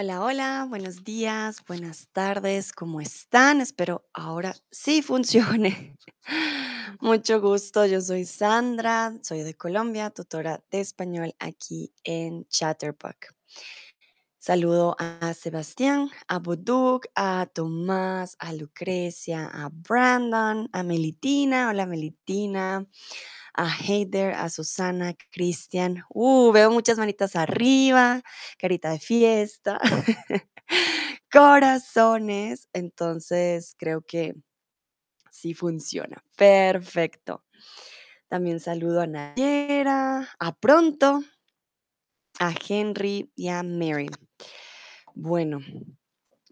Hola, hola, buenos días, buenas tardes, ¿cómo están? Espero ahora sí funcione. Mucho gusto, yo soy Sandra, soy de Colombia, tutora de español aquí en Chatterbox. Saludo a Sebastián, a Buduk, a Tomás, a Lucrecia, a Brandon, a Melitina. Hola, Melitina a Heider, a Susana, Cristian. Uh, veo muchas manitas arriba, carita de fiesta, corazones. Entonces creo que sí funciona. Perfecto. También saludo a Nayera, a Pronto, a Henry y a Mary. Bueno,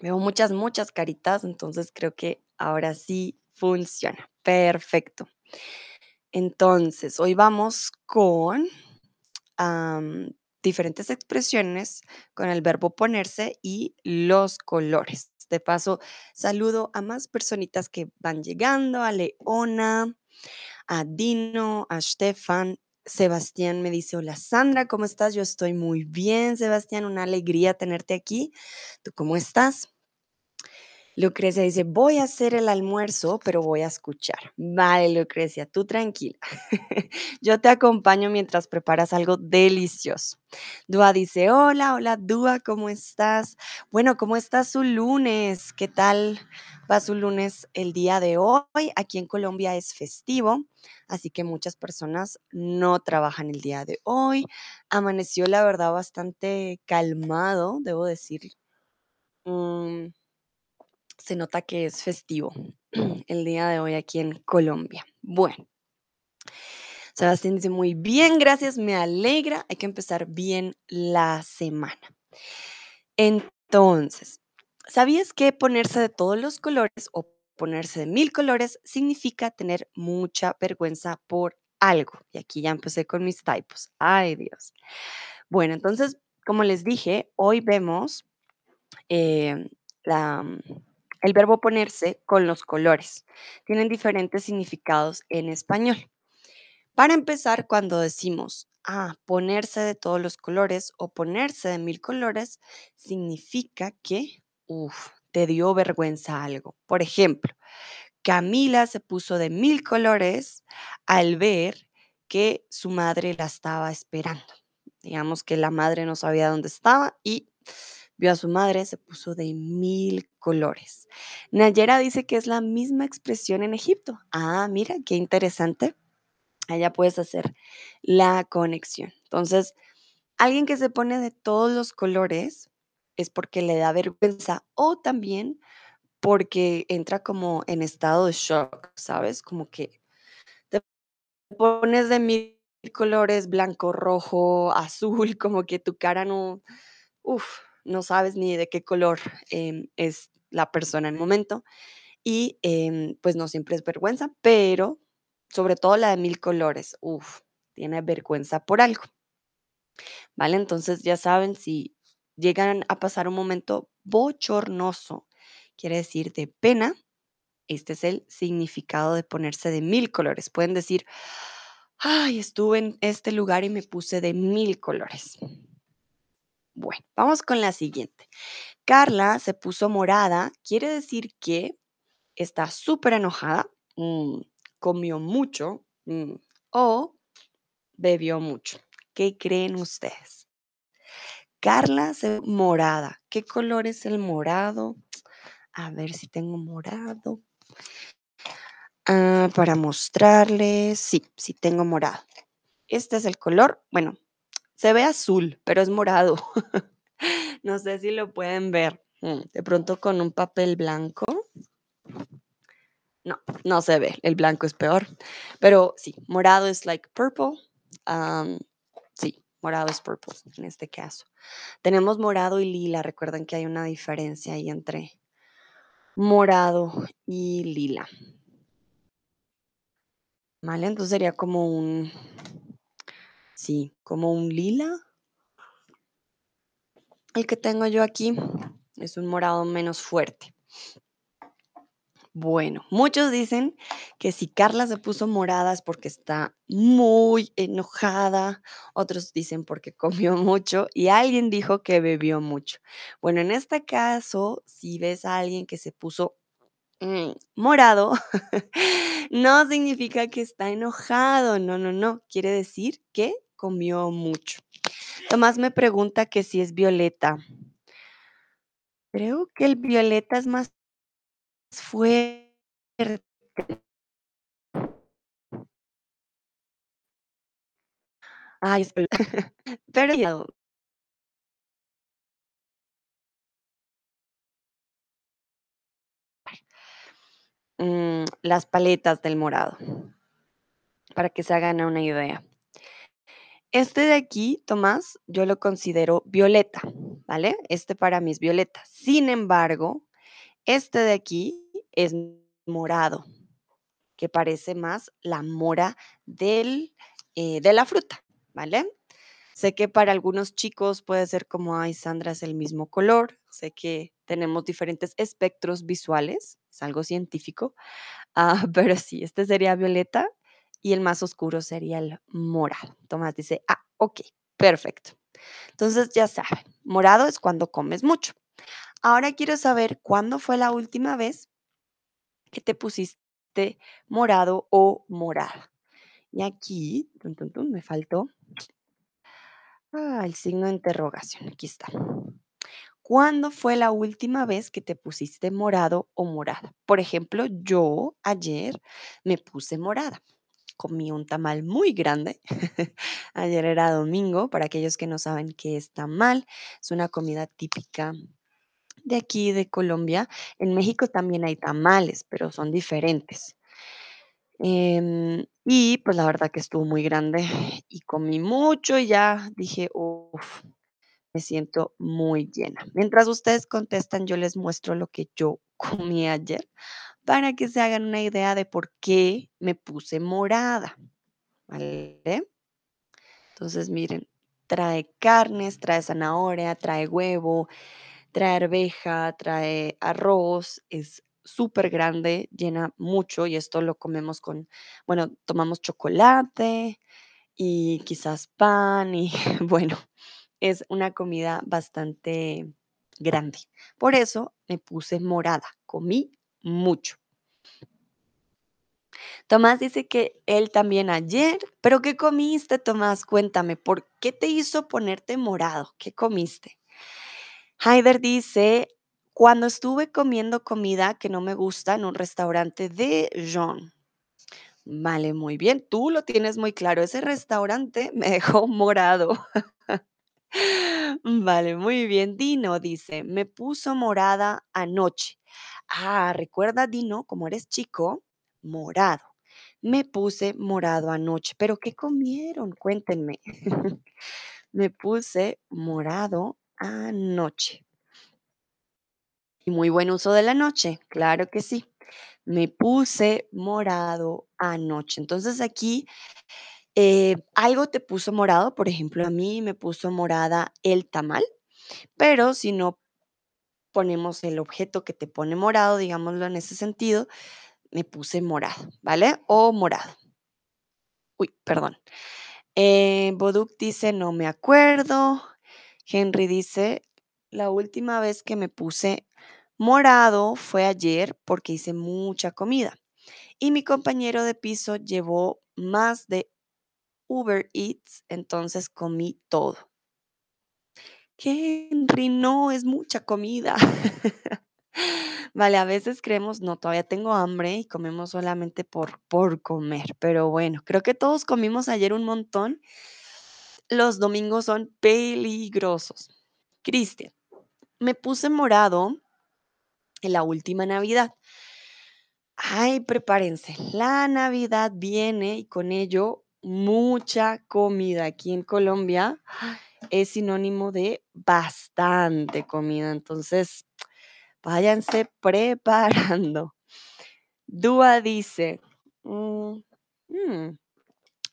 veo muchas, muchas caritas, entonces creo que ahora sí funciona. Perfecto. Entonces, hoy vamos con diferentes expresiones con el verbo ponerse y los colores. De paso, saludo a más personitas que van llegando, a Leona, a Dino, a Stefan. Sebastián me dice, hola Sandra, ¿cómo estás? Yo estoy muy bien, Sebastián, una alegría tenerte aquí. ¿Tú cómo estás? Lucrecia dice, voy a hacer el almuerzo, pero voy a escuchar. Vale, Lucrecia, tú tranquila. Yo te acompaño mientras preparas algo delicioso. Dúa dice, hola, hola, Dúa, ¿cómo estás? Bueno, ¿cómo está su lunes? ¿Qué tal va su lunes el día de hoy? Aquí en Colombia es festivo, así que muchas personas no trabajan el día de hoy. Amaneció, la verdad, bastante calmado, debo decir. Mm, se nota que es festivo el día de hoy aquí en Colombia. Bueno, Sebastián dice muy bien, gracias, me alegra. Hay que empezar bien la semana. Entonces, ¿sabías que ponerse de todos los colores o ponerse de mil colores significa tener mucha vergüenza por algo? Y aquí ya empecé con mis typos. Ay, Dios. Bueno, entonces, como les dije, hoy vemos eh, la, el verbo ponerse con los colores. Tienen diferentes significados en español. Para empezar, cuando decimos, ah, ponerse de todos los colores o ponerse de mil colores, significa que, te dio vergüenza algo. Por ejemplo, Camila se puso de mil colores al ver que su madre la estaba esperando. Digamos que la madre no sabía dónde estaba y vio a su madre, se puso de mil colores. Nayera dice que es la misma expresión en Egipto. Ah, mira, qué interesante. Allá puedes hacer la conexión. Entonces, alguien que se pone de todos los colores es porque le da vergüenza o también porque entra como en estado de shock, ¿sabes? Como que te pones de mil colores, blanco, rojo, azul, como que tu cara no, uf, no sabes ni de qué color em, es la persona en el momento. Y em, pues no siempre es vergüenza, pero sobre todo la de mil colores, uf, tiene vergüenza por algo. ¿Vale? Entonces ya saben, si llegan a pasar un momento bochornoso, quiere decir de pena, este es el significado de ponerse de mil colores. Pueden decir, ay, estuve en este lugar y me puse de mil colores. Bueno, vamos con la siguiente. Carla se puso morada, quiere decir que está súper enojada, mm, comió mucho mm, o bebió mucho. ¿Qué creen ustedes? Carla se morada. ¿Qué color es el morado? A ver si tengo morado. Ah, para mostrarles, sí, sí tengo morado. Este es el color, bueno, se ve azul, pero es morado. no sé si lo pueden ver. Mm, de pronto con un papel blanco. No, no se ve. El blanco es peor. Pero sí, morado es like purple. Um, sí, morado es purple en este caso. Tenemos morado y lila. Recuerden que hay una diferencia ahí entre morado y lila. ¿Vale? Entonces sería como un, sí, como un lila. El que tengo yo aquí es un morado menos fuerte. Bueno, muchos dicen que si Carla se puso morada es porque está muy enojada, otros dicen porque comió mucho y alguien dijo que bebió mucho. Bueno, en este caso, si ves a alguien que se puso mm, morado, no significa que está enojado, no, no, no, quiere decir que comió mucho. Tomás me pregunta que si es violeta. Creo que el violeta es más fuerte. Ay, pero mm, las paletas del morado, para que se hagan una idea. Este de aquí, Tomás, yo lo considero violeta, ¿vale? Este para mí es violeta. Sin embargo, este de aquí es morado, que parece más la mora del, eh, de la fruta, ¿vale? Sé que para algunos chicos puede ser como, ay, Sandra, es el mismo color. Sé que tenemos diferentes espectros visuales, es algo científico, ah, pero sí, este sería violeta y el más oscuro sería el morado. Tomás dice, ah, ok, perfecto. Entonces ya saben, morado es cuando comes mucho. Ahora quiero saber cuándo fue la última vez que te pusiste morado o morada. Y aquí, tun, me faltó ah, el signo de interrogación. Aquí está. ¿Cuándo fue la última vez que te pusiste morado o morada? Por ejemplo, yo ayer me puse morada. Comí un tamal muy grande. Ayer era domingo, para aquellos que no saben qué es tamal, es una comida típica de aquí, de Colombia. En México también hay tamales, pero son diferentes. Em, y pues la verdad que estuvo muy grande y comí mucho y ya dije, uff, me siento muy llena. Mientras ustedes contestan, yo les muestro lo que yo comí ayer para que se hagan una idea de por qué me puse morada. Entonces, miren, trae carnes, trae zanahoria, trae huevo, trae arveja, trae arroz, es súper grande, llena mucho y esto lo comemos con, bueno, tomamos chocolate y quizás pan y bueno, es una comida bastante grande. Por eso me puse morada, comí mucho. Tomás dice que él también ayer, pero ¿qué comiste, Tomás? Cuéntame, ¿por qué te hizo ponerte morado? ¿Qué comiste? Haider dice, cuando estuve comiendo comida que no me gusta en un restaurante de John. Vale, muy bien, tú lo tienes muy claro. Ese restaurante me dejó morado. Vale, muy bien. Dino dice, me puso morada anoche. Ah, recuerda, Dino, como eres chico, morado. Me puse morado anoche. ¿Pero qué comieron? Cuéntenme. Me puse morado anoche. Y muy buen uso de la noche, claro que sí. Me puse morado anoche. Entonces aquí eh, algo te puso morado, por ejemplo, a mí me puso morada el tamal, pero si no ponemos el objeto que te pone morado, digámoslo en ese sentido, me puse morado, ¿vale? O morado. Uy, perdón. Eh, Boduk dice, no me acuerdo. Henry dice, la última vez que me puse morado fue ayer porque hice mucha comida y mi compañero de piso llevó más de Uber Eats, entonces comí todo. Henry, no, es mucha comida. Vale, a veces creemos, no, todavía tengo hambre y comemos solamente por, por comer, pero bueno, creo que todos comimos ayer un montón. Los domingos son peligrosos. Cristian, me puse morado en la última Navidad. Ay, prepárense, la Navidad viene y con ello mucha comida. Aquí en Colombia es sinónimo de bastante comida, entonces váyanse preparando. Dúa dice, mm, mm,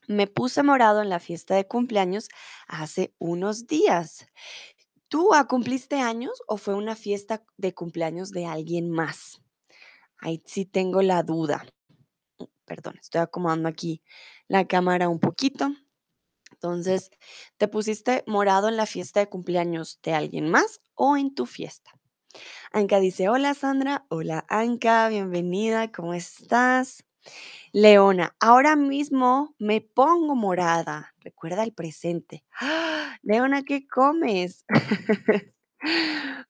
me puse morado en la fiesta de cumpleaños hace unos días. ¿Tú ah, cumpliste años o fue una fiesta de cumpleaños de alguien más? Ahí sí tengo la duda. Perdón, estoy acomodando aquí la cámara un poquito. Entonces, ¿te pusiste morado en la fiesta de cumpleaños de alguien más o en tu fiesta? Anka dice, hola Sandra, hola Anka, bienvenida, ¿cómo estás? Leona, ahora mismo me pongo morada. Recuerda el presente. ¡Ah! Leona, ¿qué comes?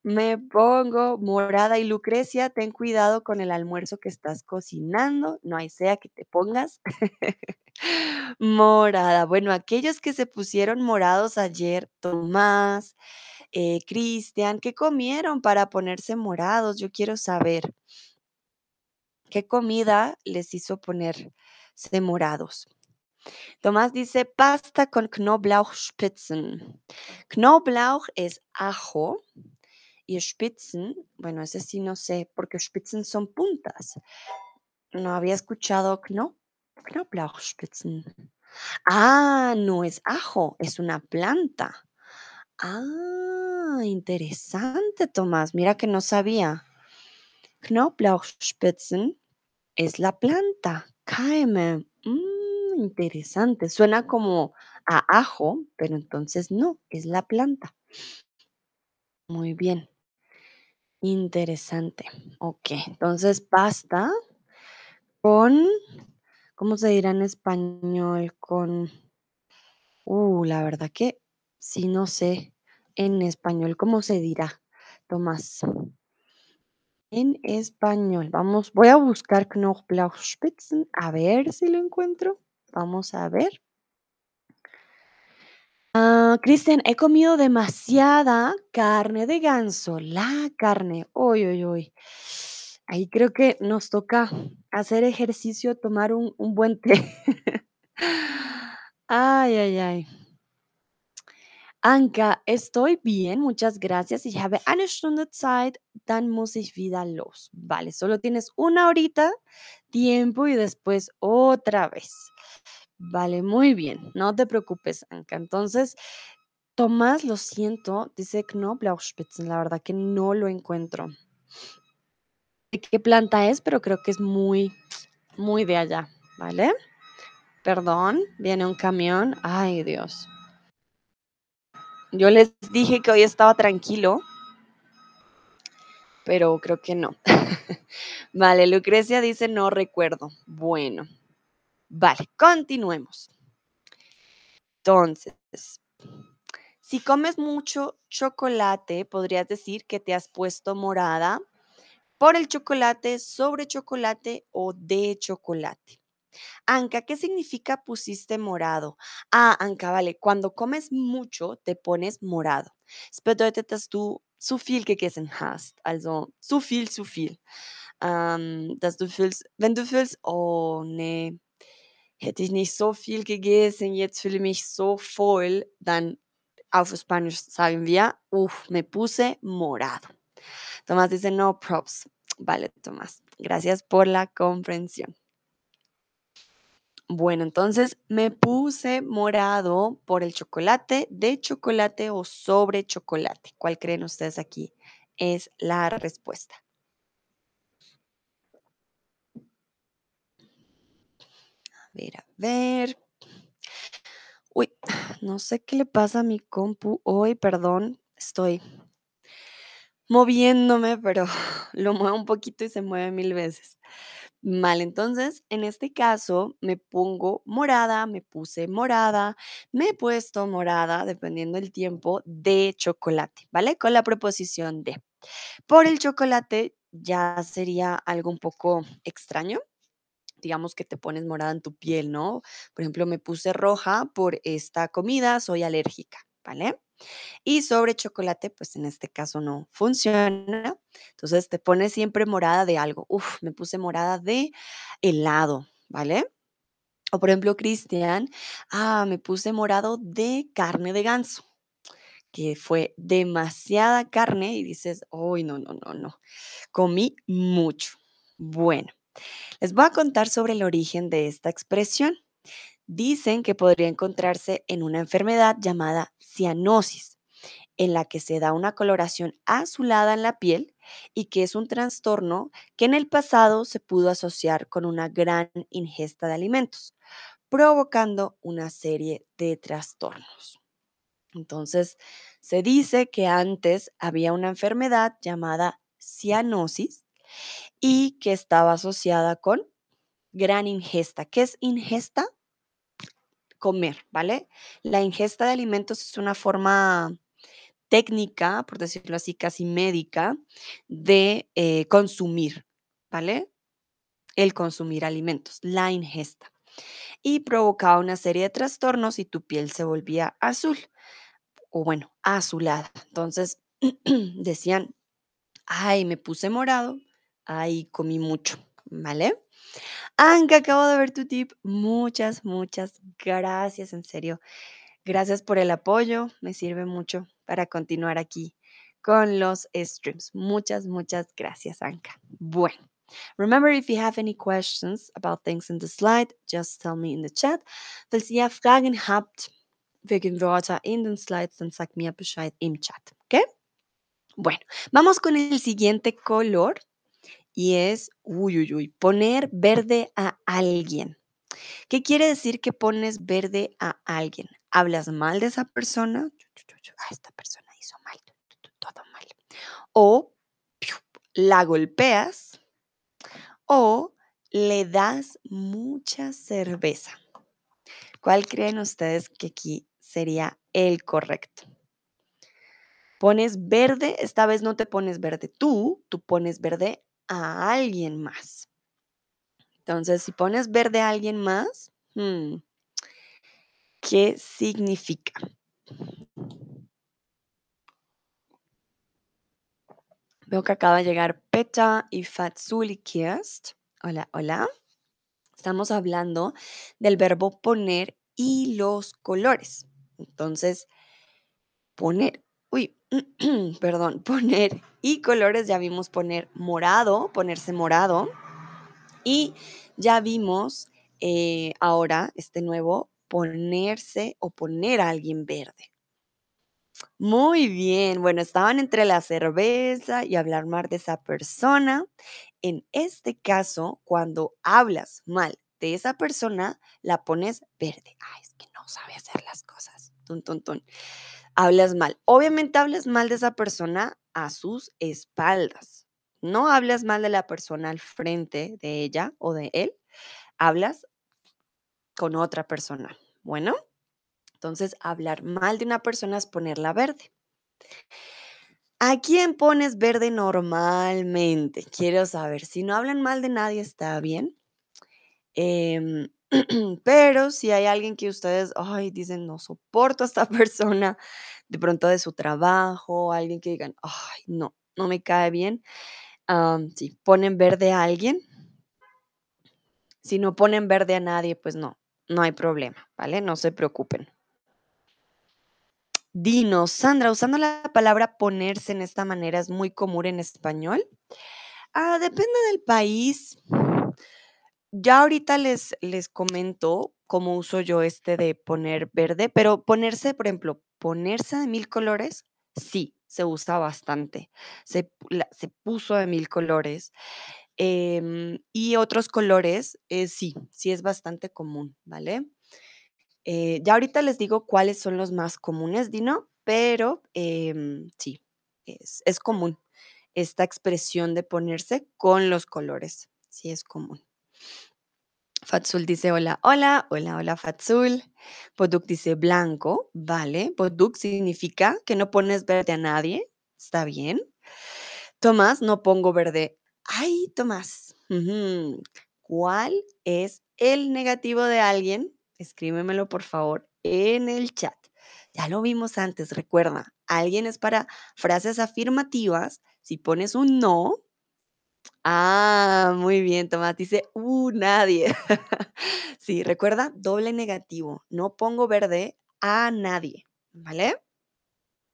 Me pongo morada y Lucrecia, ten cuidado con el almuerzo que estás cocinando, no hay sea que te pongas morada. Bueno, aquellos que se pusieron morados ayer, Tomás, eh, Cristian, ¿qué comieron para ponerse morados? Yo quiero saber qué comida les hizo ponerse morados. Tomás dice pasta con Knoblauchspitzen. Knoblauch es ajo y Spitzen, bueno, ese sí no sé, porque Spitzen son puntas. No había escuchado Kno Knoblauchspitzen. Ah, no es ajo, es una planta. Ah, interesante, Tomás. Mira que no sabía. Knoblauchspitzen es la planta. Keime. Mm, interesante. Suena como a ajo, pero entonces no, es la planta. Muy bien. Interesante. Ok, entonces pasta con, ¿cómo se dirá en español? Con, uh, la verdad que sí, no sé en español cómo se dirá, Tomás. En español, vamos, voy a buscar Knoblauchspitzen, a ver si lo encuentro. Vamos a ver. Ah, Cristian, he comido demasiada carne de ganso, la carne. Uy, uy, uy. Ahí creo que nos toca hacer ejercicio, tomar un, un buen té. Ay, ay, ay. Anka, estoy bien, muchas gracias. Ich habe eine Stunde Zeit, dann muss ich wieder los. Vale, solo tienes una horita tiempo y después otra vez. Vale, muy bien, no te preocupes, Anka. Entonces, Tomás, lo siento, dice Knoblauchspitzen, la verdad que no lo encuentro. ¿De qué planta es? Pero creo que es muy, muy de allá, ¿vale? Perdón, viene un camión. Ay, Dios. Yo les dije que hoy estaba tranquilo, pero creo que no. Vale, Lucrecia dice no recuerdo. Bueno, vale, continuemos. Entonces, si comes mucho chocolate, podrías decir que te has puesto morada por el chocolate, sobre chocolate o de chocolate. Anka, ¿qué significa pusiste morado? Ah, Anka, vale, cuando comes mucho te pones morado. Es bedeutet, dass du zu viel gegessen hast. Also zu viel, zu viel. Ähm, dass du fühlst, wenn du fühlst, oh nee, hätte ich nicht so viel gegessen, jetzt fühle ich mich so voll, dann auf Spanisch sagen wir, uff, me puse morado. Tomás dice, no props. Vale, Tomás, gracias por la comprensión. Bueno, entonces me puse morado por el chocolate, de chocolate o sobre chocolate. ¿Cuál creen ustedes aquí? Es la respuesta. Ver, a ver. Uy, no sé qué le pasa a mi compu hoy, perdón, estoy moviéndome, pero lo muevo un poquito y se mueve mil veces. Vale, entonces en este caso me pongo morada, me puse morada, me he puesto morada, dependiendo del tiempo, de chocolate, ¿vale? Con la preposición de. Por el chocolate ya sería algo un poco extraño. Digamos que te pones morada en tu piel, ¿no? Por ejemplo, me puse roja por esta comida, soy alérgica, ¿vale? Y sobre chocolate, pues en este caso no funciona. Entonces te pones siempre morada de algo. Uf, me puse morada de helado, ¿vale? O por ejemplo, Cristian, ah, me puse morado de carne de ganso, que fue demasiada carne y dices, uy, no, no, no, no, comí mucho. Bueno, les voy a contar sobre el origen de esta expresión. Dicen que podría encontrarse en una enfermedad llamada cianosis en la que se da una coloración azulada en la piel y que es un trastorno que en el pasado se pudo asociar con una gran ingesta de alimentos, provocando una serie de trastornos. Entonces, se dice que antes había una enfermedad llamada cianosis y que estaba asociada con gran ingesta. ¿Qué es ingesta? Comer, ¿vale? La ingesta de alimentos es una forma técnica, por decirlo así, casi médica, de eh, consumir, ¿vale? El consumir alimentos, la ingesta. Y provocaba una serie de trastornos y tu piel se volvía azul, o bueno, azulada. Entonces, decían, ay, me puse morado, ay, comí mucho, ¿vale? Anka, acabo de ver tu tip. Muchas, muchas gracias, en serio. Gracias por el apoyo. Me sirve mucho para continuar aquí con los streams. Muchas, muchas gracias, Anka. Bueno. Remember, if you have any questions about things in the slide, just tell me in the chat. Falls ihr Fragen habt wegen Wörter in den Slides, dann sagt mir Bescheid im Chat, ¿ok? Bueno, vamos con el siguiente color y es, uy, uy, uy, poner verde a alguien. ¿Qué quiere decir que pones verde a alguien? ¿Hablas mal de esa persona? Ah, esta persona hizo mal, todo mal. O la golpeas o le das mucha cerveza. ¿Cuál creen ustedes que aquí sería el correcto? Pones verde, esta vez no te pones verde tú, tú pones verde a alguien más. Entonces, si pones verde a alguien más, hmm, ¿qué significa? Veo que acaba de llegar Peta y Fatsuli Kiest. Hola, hola. Estamos hablando del verbo poner y los colores. Entonces, poner, perdón, poner y colores, ya vimos poner morado, ponerse morado. Y ya vimos eh, ahora este nuevo ponerse o poner a alguien verde. Muy bien, bueno, estaban entre la cerveza y hablar mal de esa persona. En este caso, cuando hablas mal de esa persona, la pones verde. Ay, es que no sabe hacer las cosas. Tun, tun, tun. Hablas mal. Obviamente hablas mal de esa persona a sus espaldas. No hablas mal de la persona al frente de ella o de él. Hablas con otra persona. Bueno, entonces hablar mal de una persona es ponerla verde. ¿A quién pones verde normalmente? Quiero saber. Si no hablan mal de nadie, está bien. Em, pero si hay alguien que ustedes, ay, dicen, no soporto a esta persona, de pronto de su trabajo, alguien que digan, ay, no, no me cae bien. si ponen verde a alguien, si no ponen verde a nadie, pues no, no hay problema, ¿vale? No se preocupen. Dinos, Sandra, usando la palabra ponerse en esta manera es muy común en español. Ah, depende del país. Ya ahorita les, les comento cómo uso yo este de poner verde, pero ponerse, por ejemplo, ponerse de mil colores, sí, se usa bastante. Se, se puso de mil colores. Em, y otros colores, eh, sí, sí es bastante común, ¿vale? Eh, ya ahorita les digo cuáles son los más comunes, Dino, pero em, sí, es, es común esta expresión de ponerse con los colores. Sí, es común. Fatsul dice hola, hola, hola, hola Fatsul. Poduk dice blanco, vale. Poduk significa que no pones verde a nadie, está bien. Tomás, no pongo verde. Ay, Tomás, ¿cuál es el negativo de alguien escríbemelo por favor en el chat. Ya lo vimos antes, recuerda, alguien es para frases afirmativas. Si pones un no, ah, muy bien, Tomás dice, uh, nadie. sí, recuerda, doble negativo. No pongo verde a nadie, ¿vale?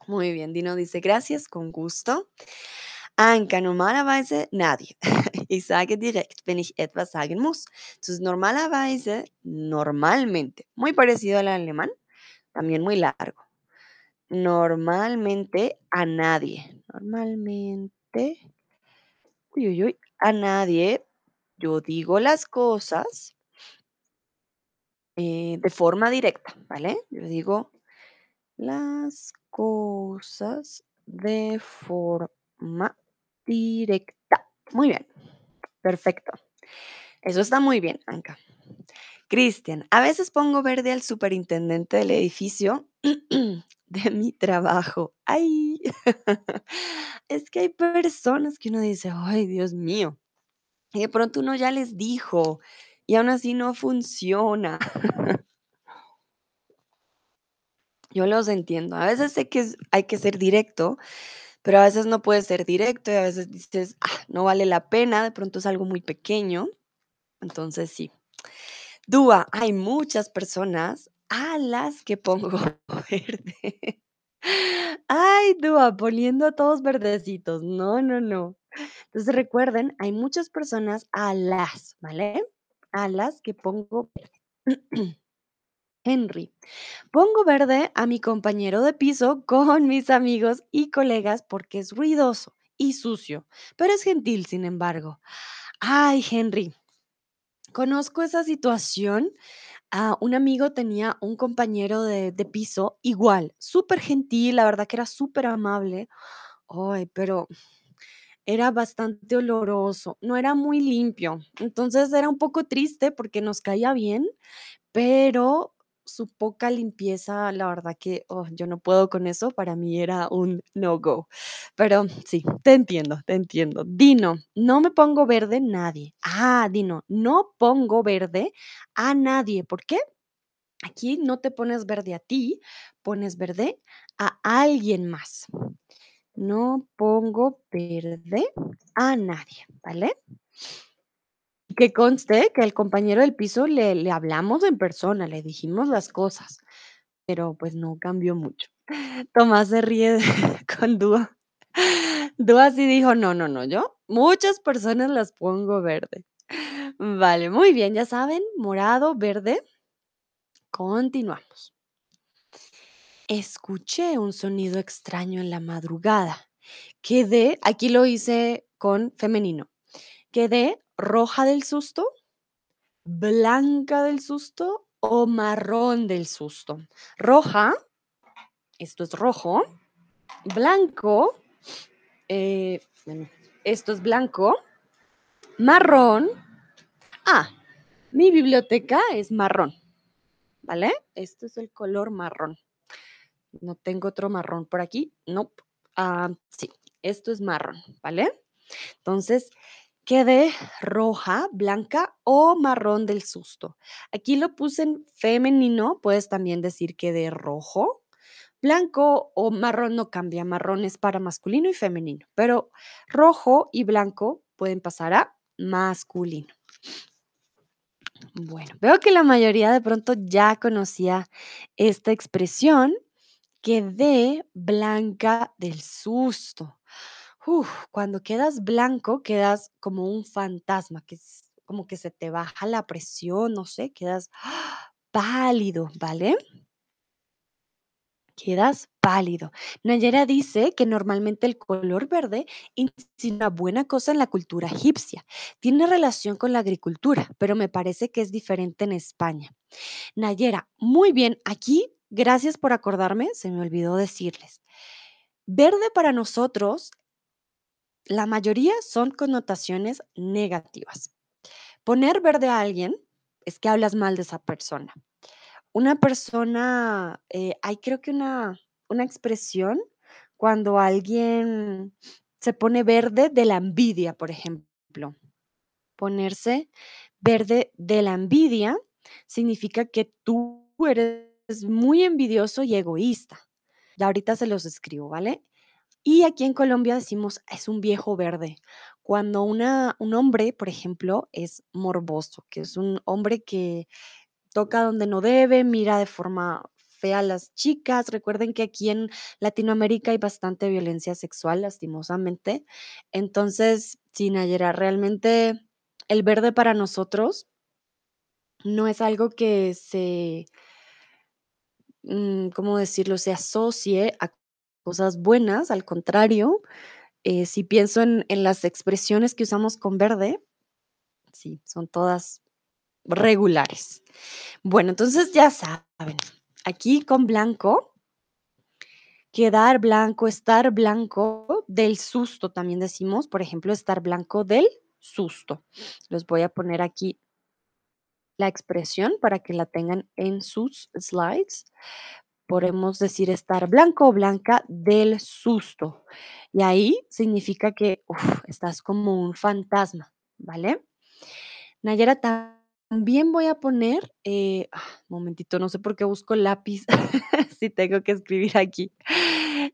Muy bien, Dino dice, gracias, con gusto. Anka, normalerweise nadie. Ich sage direkt, wenn ich etwas sagen muss. Entonces, normalerweise, normalmente, muy parecido al alemán, también muy largo. Normalmente a nadie. Normalmente, a nadie. Yo digo las cosas eh, de forma directa, ¿vale? Yo digo las cosas de forma directa. Muy bien, perfecto. Eso está muy bien, Anka. Cristian, a veces pongo verde al superintendente del edificio de mi trabajo. Ay, es que hay personas que uno dice, ay, Dios mío, y de pronto uno ya les dijo y aún así no funciona. Yo los entiendo. A veces sé que hay que ser directo, pero a veces no puedes ser directo y a veces dices, "Ah, no vale la pena, de pronto es algo muy pequeño. Entonces sí. Dúa, hay muchas personas a las que pongo verde. Ay, Dúa, poniendo a todos verdecitos. No, no, no. Entonces recuerden, hay muchas personas a las, ¿vale? A las que pongo verde. Henry, pongo verde a mi compañero de piso con mis amigos y colegas porque es ruidoso y sucio, pero es gentil, sin embargo. Ay, Henry, conozco esa situación Ah, un amigo tenía un compañero de, de piso igual, súper gentil, la verdad que era súper amable, ay, pero era bastante oloroso, no era muy limpio. Entonces era un poco triste porque nos caía bien, pero su poca limpieza, la verdad que oh, yo no puedo con eso, para mí era un no-go. Pero sí, te entiendo, te entiendo. Dino, no me pongo verde nadie. Ah, Dino, no pongo verde a nadie. ¿Por qué? Aquí no te pones verde a ti, pones verde a alguien más. No pongo verde a nadie, ¿vale? Que conste que al compañero del piso le, le hablamos en persona, le dijimos las cosas, pero pues no cambió mucho. Tomás se ríe con Dúa. Dúa sí dijo, no, no, no, yo muchas personas las pongo verde. Vale, muy bien, ya saben, morado, verde. Continuamos. Escuché un sonido extraño en la madrugada. Quedé, aquí lo hice con femenino, quedé roja del susto, blanca del susto o marrón del susto. Roja, esto es rojo, blanco, eh, esto es blanco, marrón. Ah, mi biblioteca es marrón, ¿vale? Esto es el color marrón. No tengo otro marrón por aquí. No. Ah, sí, esto es marrón, ¿vale? Entonces, quede roja, blanca o marrón del susto. Aquí lo puse en femenino, puedes también decir que de rojo, blanco o marrón no cambia, marrón es para masculino y femenino, pero rojo y blanco pueden pasar a masculino. Bueno, veo que la mayoría de pronto ya conocía esta expresión Quedé blanca del susto. Cuando quedas blanco, quedas como un fantasma, que es como que se te baja la presión, no sé, quedas pálido, ¿vale? Quedas pálido. Nayera dice que normalmente el color verde es una buena cosa en la cultura egipcia. Tiene relación con la agricultura, pero me parece que es diferente en España. Nayera, muy bien, aquí, gracias por acordarme, se me olvidó decirles. Verde para nosotros, la mayoría son connotaciones negativas. Poner verde a alguien es que hablas mal de esa persona. Una persona, eh, hay creo que una, una expresión cuando alguien se pone verde de la envidia, por ejemplo. Ponerse verde de la envidia significa que tú eres muy envidioso y egoísta. Ya ahorita se los escribo, ¿vale? Y aquí en Colombia decimos es un viejo verde. Cuando una, un hombre, por ejemplo, es morboso, que es un hombre que toca donde no debe, mira de forma fea a las chicas. Recuerden que aquí en Latinoamérica hay bastante violencia sexual, lastimosamente. Entonces, sí, Nayera, realmente el verde para nosotros no es algo que se mm, ¿cómo decirlo?, se asocie a cosas buenas, al contrario, eh, si pienso en en las expresiones que usamos con verde, sí, son todas regulares. Bueno, entonces ya saben, aquí con blanco quedar blanco, estar blanco del susto, también decimos, por ejemplo, estar blanco del susto. Les voy a poner aquí la expresión para que la tengan en sus slides. Podemos decir estar blanco o blanca del susto. Y ahí significa que, estás como un fantasma, ¿vale? Nayara, también voy a poner, eh, ah, momentito, no sé por qué busco lápiz, si tengo que escribir aquí.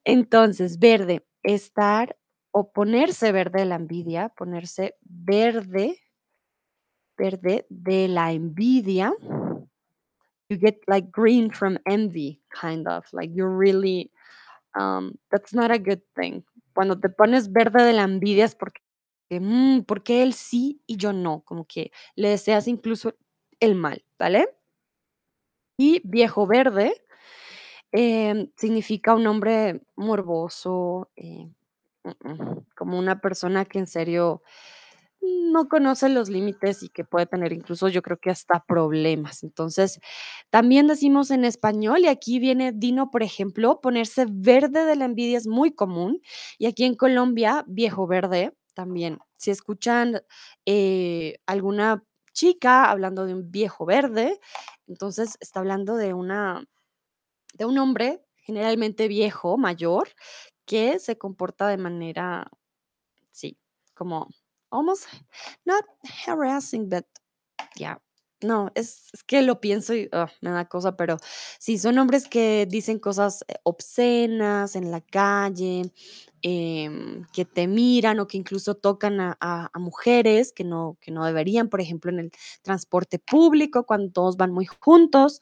Entonces, verde, estar o ponerse verde de la envidia, ponerse verde verde de la envidia. You get like green from envy, kind of, like you're really, um, that's not a good thing. Cuando te pones verde de la envidia es porque, mm, ¿por qué él sí y yo no? Como que le deseas incluso el mal, ¿vale? Y viejo verde, em, significa un hombre morboso, eh, mm, mm, como una persona que en serio no conoce los límites y que puede tener incluso, yo creo que hasta problemas. Entonces, también decimos en español, y aquí viene Dino, por ejemplo, ponerse verde de la envidia es muy común. Y aquí en Colombia, viejo verde también. Si escuchan eh, alguna chica hablando de un viejo verde, entonces está hablando de una de un hombre, generalmente viejo, mayor, que se comporta de manera, sí, como almost not harassing, but yeah. No, es, es que lo pienso y ugh, me da cosa, pero sí, son hombres que dicen cosas eh, obscenas en la calle, em, que te miran o que incluso tocan a, mujeres que no, que no deberían, por ejemplo, en el transporte público, cuando todos van muy juntos.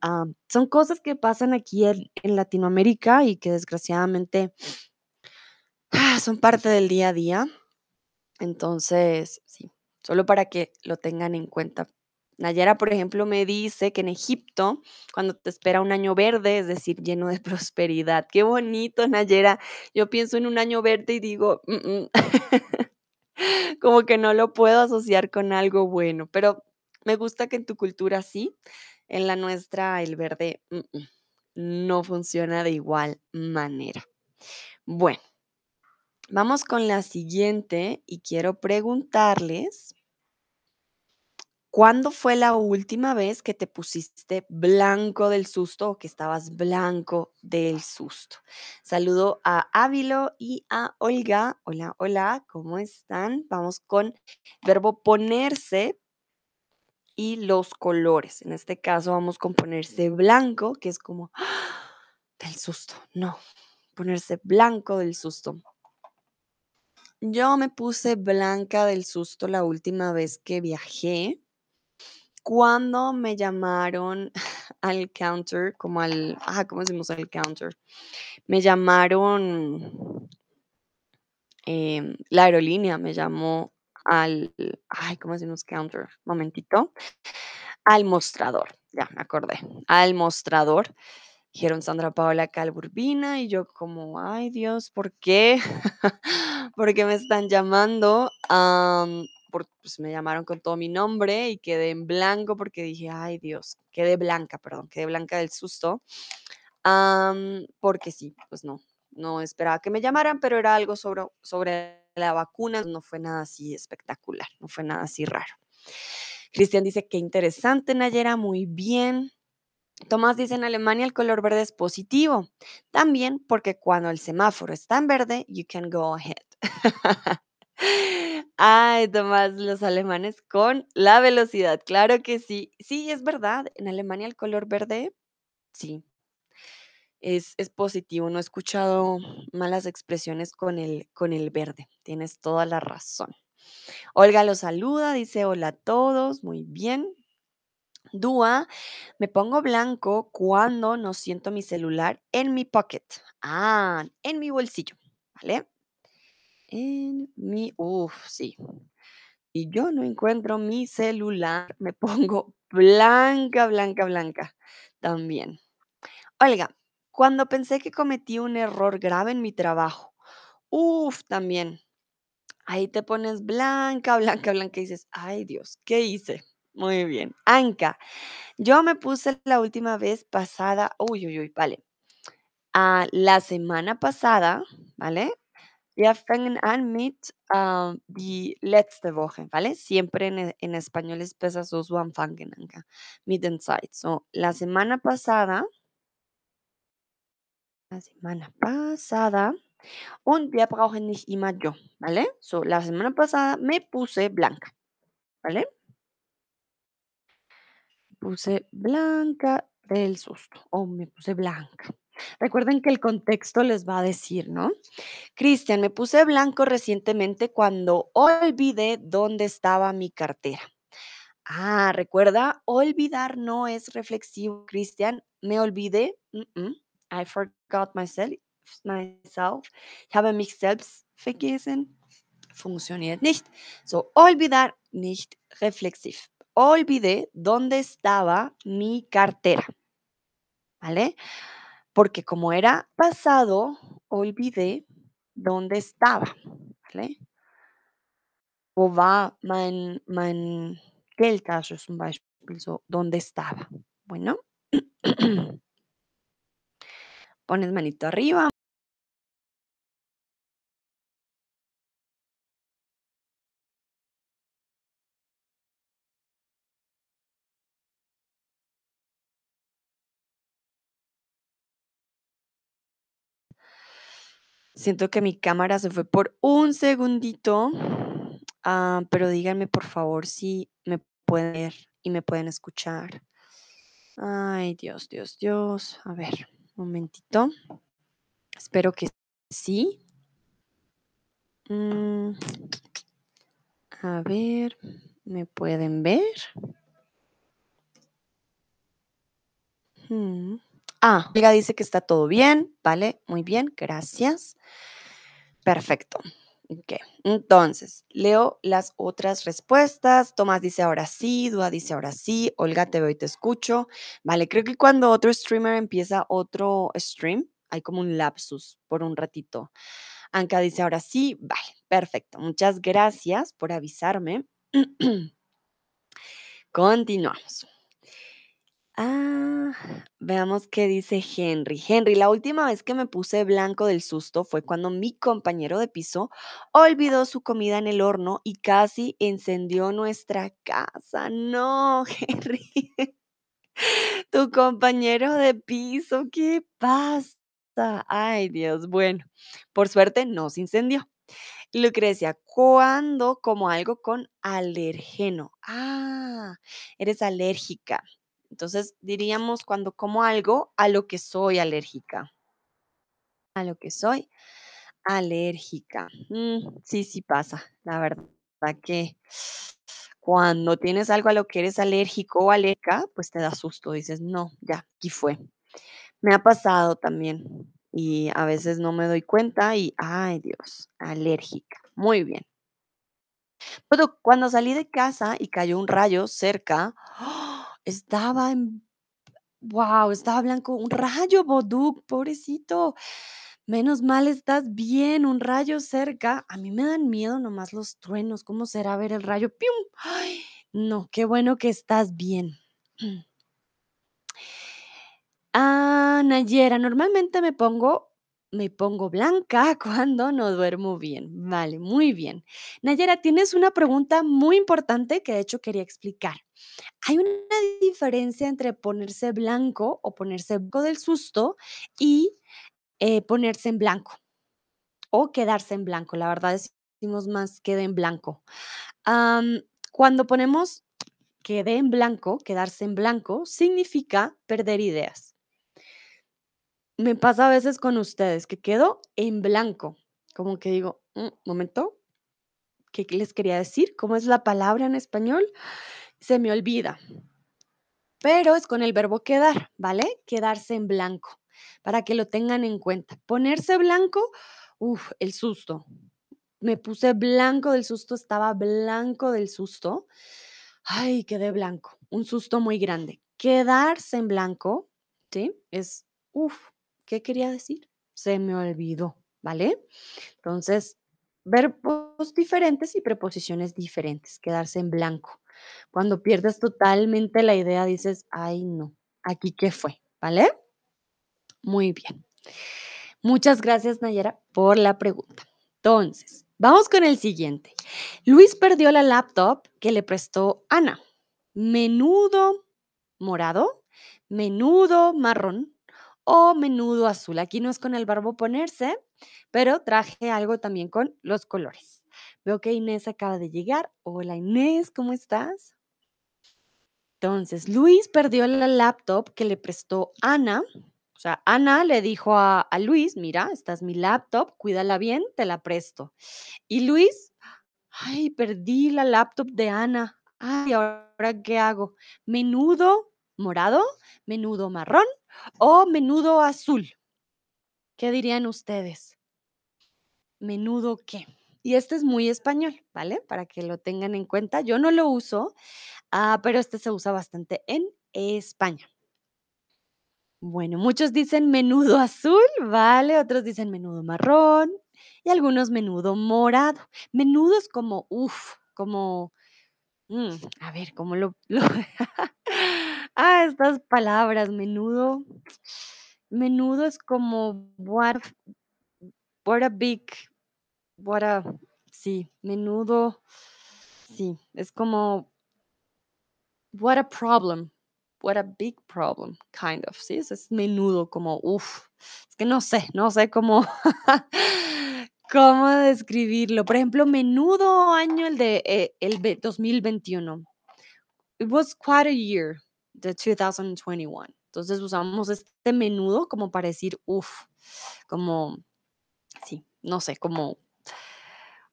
Ah, son cosas que pasan aquí en, en Latinoamérica y que desgraciadamente ah, son parte del día a día. Entonces, sí, solo para que lo tengan en cuenta. Nayara, por ejemplo, me dice que en Egipto, cuando te espera un año verde, es decir, lleno de prosperidad. Qué bonito, Nayara. Yo pienso en un año verde y digo, "Mm, mm". como que no lo puedo asociar con algo bueno, pero me gusta que en tu cultura sí, en la nuestra el verde mm, no funciona de igual manera. Bueno, vamos con la siguiente y quiero preguntarles. ¿Cuándo fue la última vez que te pusiste blanco del susto o que estabas blanco del susto? Saludo a Ávilo y a Olga. Hola, hola, ¿cómo están? Vamos con verbo ponerse y los colores. En este caso vamos con ponerse blanco, que es como ¡ah! del susto. No, ponerse blanco del susto. Yo me puse blanca del susto la última vez que viajé Cuando me llamaron al counter, como al ajá, ¿cómo decimos al counter? Me llamaron, em, la aerolínea me llamó al ay, ¿cómo decimos counter? Momentito. Al mostrador, ya me acordé, al mostrador. Dijeron Sandra Paola Calburbina y yo como, ay Dios, ¿por qué? ¿Por qué me están llamando? Pues me llamaron con todo mi nombre y quedé en blanco porque dije, ay Dios, quedé blanca, perdón, quedé blanca del susto. Porque sí, pues no, no esperaba que me llamaran, pero era algo sobre, sobre la vacuna, no fue nada así espectacular, no fue nada así raro. Cristian dice, qué interesante, Nayera, muy bien. Tomás dice, en Alemania el color verde es positivo. También porque cuando el semáforo está en verde, you can go ahead. Ay, Tomás, los alemanes con la velocidad. Claro que sí. Sí, es verdad. En Alemania el color verde, sí, es, es positivo. No he escuchado malas expresiones con el, con el verde. Tienes toda la razón. Olga los saluda, dice hola a todos. Muy bien. Dúa, me pongo blanco cuando no siento mi celular en mi pocket. Ah, en mi bolsillo, ¿vale? En mi, uff, sí. Y yo no encuentro mi celular, me pongo blanca, blanca, blanca también. Oiga, cuando pensé que cometí un error grave en mi trabajo. Uf, también. Ahí te pones blanca, blanca, blanca y dices: "Ay, Dios, ¿qué hice?". Muy bien. Anka, yo me puse la última vez pasada uy, uy, uy, vale. Ah, la semana pasada, ¿vale? Wir fangen an mit, ah, die letzte Woche, ¿vale? Siempre en e en español es besser so zu anfangen, Anka, mit den Zeit. So, la semana pasada la semana pasada und wir brauchen nicht immer yo, ¿vale? So, la semana pasada me puse blanca, ¿vale? Puse blanca del susto o me puse blanca. Recuerden que el contexto les va a decir, ¿no? Cristian, me puse blanco recientemente cuando olvidé dónde estaba mi cartera. Ah, recuerda, olvidar no es reflexivo, Cristian. Me olvidé. I forgot myself. myself. Ich habe mich selbst vergessen. Funktioniert nicht. So, olvidar, nicht reflexiv. Olvidé dónde estaba mi cartera, ¿vale? Porque como era pasado, olvidé dónde estaba, ¿vale? Wo war mein, mein Geldtasche zum Beispiel? So, ¿dónde estaba? Bueno, pones manito arriba. Siento que mi cámara se fue por un segundito, ah, pero díganme por favor si me pueden ver y me pueden escuchar. Ay, Dios, Dios, Dios. A ver, un momentito. Espero que sí. Mm, a ver, ¿me pueden ver? Mm. Ah, Olga dice que está todo bien, vale, muy bien, gracias. Perfecto. Ok, entonces, leo las otras respuestas. Tomás dice ahora sí, Dua dice ahora sí, Olga te veo y te escucho. Vale, creo que cuando otro streamer empieza otro stream, hay como un lapsus por un ratito. Anka dice ahora sí, vale, perfecto. Muchas gracias por avisarme. Continuamos. Ah, veamos qué dice Henry. Henry, la última vez que me puse blanco del susto fue cuando mi compañero de piso olvidó su comida en el horno y casi encendió nuestra casa. No, Henry, tu compañero de piso, ¿qué pasa? Ay, Dios, bueno, por suerte no se incendió. Lucrecia, ¿cuándo como algo con alergeno? Ah, eres alérgica. Entonces diríamos cuando como algo a lo que soy alérgica. A lo que soy alérgica. Mm, sí, sí pasa. La verdad que cuando tienes algo a lo que eres alérgico o alérgica, pues te da susto. Dices, no, ya, aquí fue. Me ha pasado también y a veces no me doy cuenta y, ay Dios, alérgica. Muy bien. Pero cuando salí de casa y cayó un rayo cerca, ¡ah! Estaba en Wow, estaba blanco, un rayo, Boduk, pobrecito. Menos mal estás bien, un rayo cerca. A mí me dan miedo nomás los truenos. ¿Cómo será ver el rayo? ¡Pium! No, qué bueno que estás bien. Ah, Nayera, normalmente me pongo me pongo blanca cuando no duermo bien. Vale, muy bien. Nayera, tienes una pregunta muy importante que de hecho quería explicar. Hay una diferencia entre ponerse blanco o ponerse blanco del susto y, eh, ponerse en blanco o quedarse en blanco. La verdad decimos más quede en blanco. Cuando ponemos quedé en blanco, quedarse en blanco, significa perder ideas. Me pasa a veces con ustedes que quedo en blanco, como que digo, mm, momento, ¿qué les quería decir? ¿Cómo es la palabra en español? Se me olvida. Pero es con el verbo quedar, ¿vale? Quedarse en blanco, para que lo tengan en cuenta. Ponerse blanco, uf, el susto. Me puse blanco del susto, estaba blanco del susto. Ay, quedé blanco, un susto muy grande. Quedarse en blanco, ¿sí? Es uf, ¿qué quería decir? Se me olvidó, ¿vale? Entonces, verbos diferentes y preposiciones diferentes, quedarse en blanco. Cuando pierdes totalmente la idea, dices: "Ay, no, ¿aquí qué fue?", ¿vale? Muy bien. Muchas gracias, Nayara, por la pregunta. Entonces, vamos con el siguiente. Luis perdió la laptop que le prestó Ana. Menudo morado, menudo marrón o menudo azul. Aquí no es con el verbo ponerse, pero traje algo también con los colores. Veo que Inés acaba de llegar. Hola Inés, ¿cómo estás? Entonces, Luis perdió la laptop que le prestó Ana. O sea, Ana le dijo a, a Luis, mira, esta es mi laptop, cuídala bien, te la presto. Y Luis, ay, perdí la laptop de Ana. Ay, ¿ahora qué hago? Menudo morado, menudo marrón o menudo azul. ¿Qué dirían ustedes? Menudo qué. Y este es muy español, ¿vale? Para que lo tengan en cuenta. Yo no lo uso, ah, pero este se usa bastante en España. Bueno, muchos dicen menudo azul, ¿vale? Otros dicen menudo marrón y algunos menudo morado. Menudo es como, uff, como, mm, a ver, ¿cómo lo- ah, estas palabras, menudo. Menudo es como, what, what a big, what a, sí, menudo, sí, es como What a problem. What a big problem, kind of. Sí, es menudo, como, uff. Es que no sé, no sé cómo, cómo describirlo. Por ejemplo, menudo año el de eh, el ve- 2021. It was quite a year, the 2021. Entonces usamos este menudo como para decir, uff, como, sí, no sé, como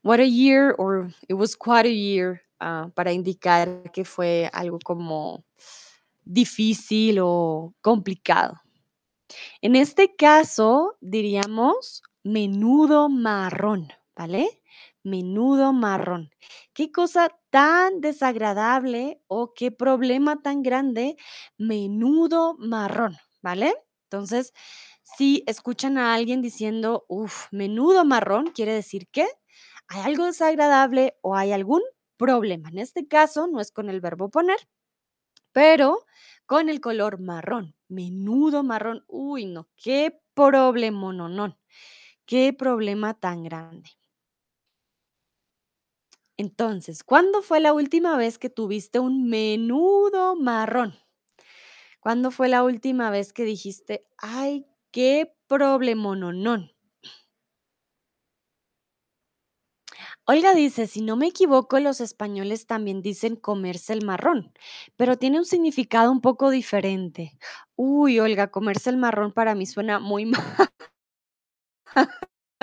what a year or it was quite a year, ah, para indicar que fue algo como difícil o complicado. En este caso, diríamos menudo marrón, ¿vale? Menudo marrón. Qué cosa tan desagradable o qué problema tan grande, menudo marrón, ¿vale? Entonces, si escuchan a alguien diciendo, uff, menudo marrón, quiere decir que hay algo desagradable o hay algún problema. En este caso, no es con el verbo poner, pero con el color marrón, menudo marrón. Uy, no, qué problema, no, no, qué problema tan grande. Entonces, ¿cuándo fue la última vez que tuviste un menudo marrón? ¿Cuándo fue la última vez que dijiste, ay, qué no? Olga dice, si no me equivoco, los españoles también dicen comerse el marrón, pero tiene un significado un poco diferente. Uy, Olga, comerse el marrón para mí suena muy mal,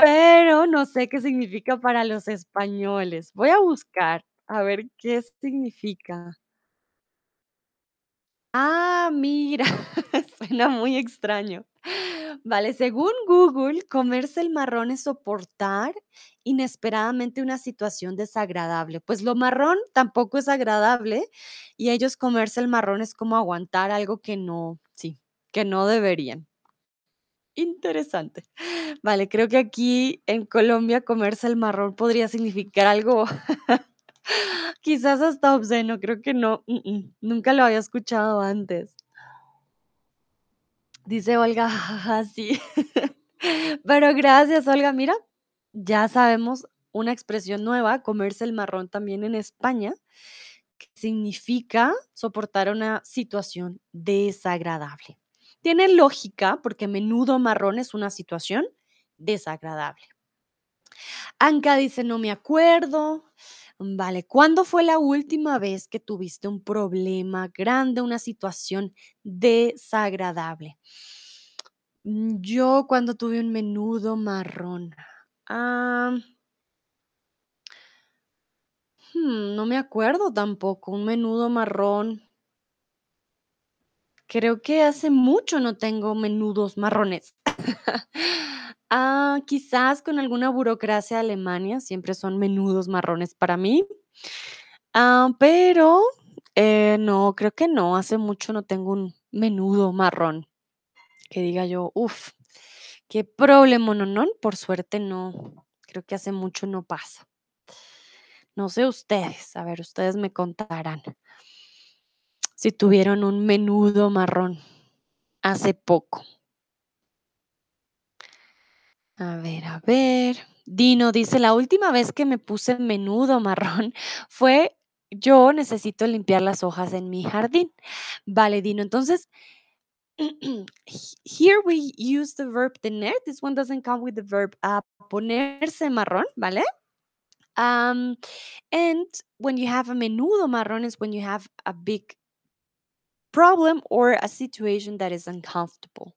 pero no sé qué significa para los españoles. Voy a buscar a ver qué significa. Ah, mira, suena muy extraño. Vale, según Google, comerse el marrón es soportar inesperadamente una situación desagradable. Pues lo marrón tampoco es agradable y ellos comerse el marrón es como aguantar algo que no, sí, que no deberían. Interesante. Vale, creo que aquí en Colombia comerse el marrón podría significar algo quizás hasta obsceno, creo que no, mm, mm, nunca lo había escuchado antes. Dice Olga, jajaja, sí. Pero gracias, Olga. Mira, ya sabemos una expresión nueva, comerse el marrón también en España, que significa soportar una situación desagradable. Tiene lógica porque menudo marrón es una situación desagradable. Anka dice, no me acuerdo. Vale, ¿cuándo fue la última vez que tuviste un problema grande, una situación desagradable? Mm, yo cuando tuve un menudo marrón, ah, hmm, no me acuerdo tampoco, un menudo marrón. Creo que hace mucho no tengo menudos marrones. Ah, quizás con alguna burocracia de Alemania, siempre son menudos marrones para mí. Ah, pero eh, no, creo que no, hace mucho no tengo un menudo marrón. que diga yo, uf, qué problemononón, por suerte no, creo que hace mucho no pasa. No sé ustedes, a ver, ustedes me contarán si tuvieron un menudo marrón hace poco. A ver, a ver. Dino dice, la última vez que me puse menudo marrón fue yo necesito limpiar las hojas en mi jardín. Vale, Dino, entonces here we use the verb tener. This one doesn't come with the verb uh, ponerse marrón, ¿vale? Um, and when you have a menudo marrón is when you have a big problem or a situation that is uncomfortable,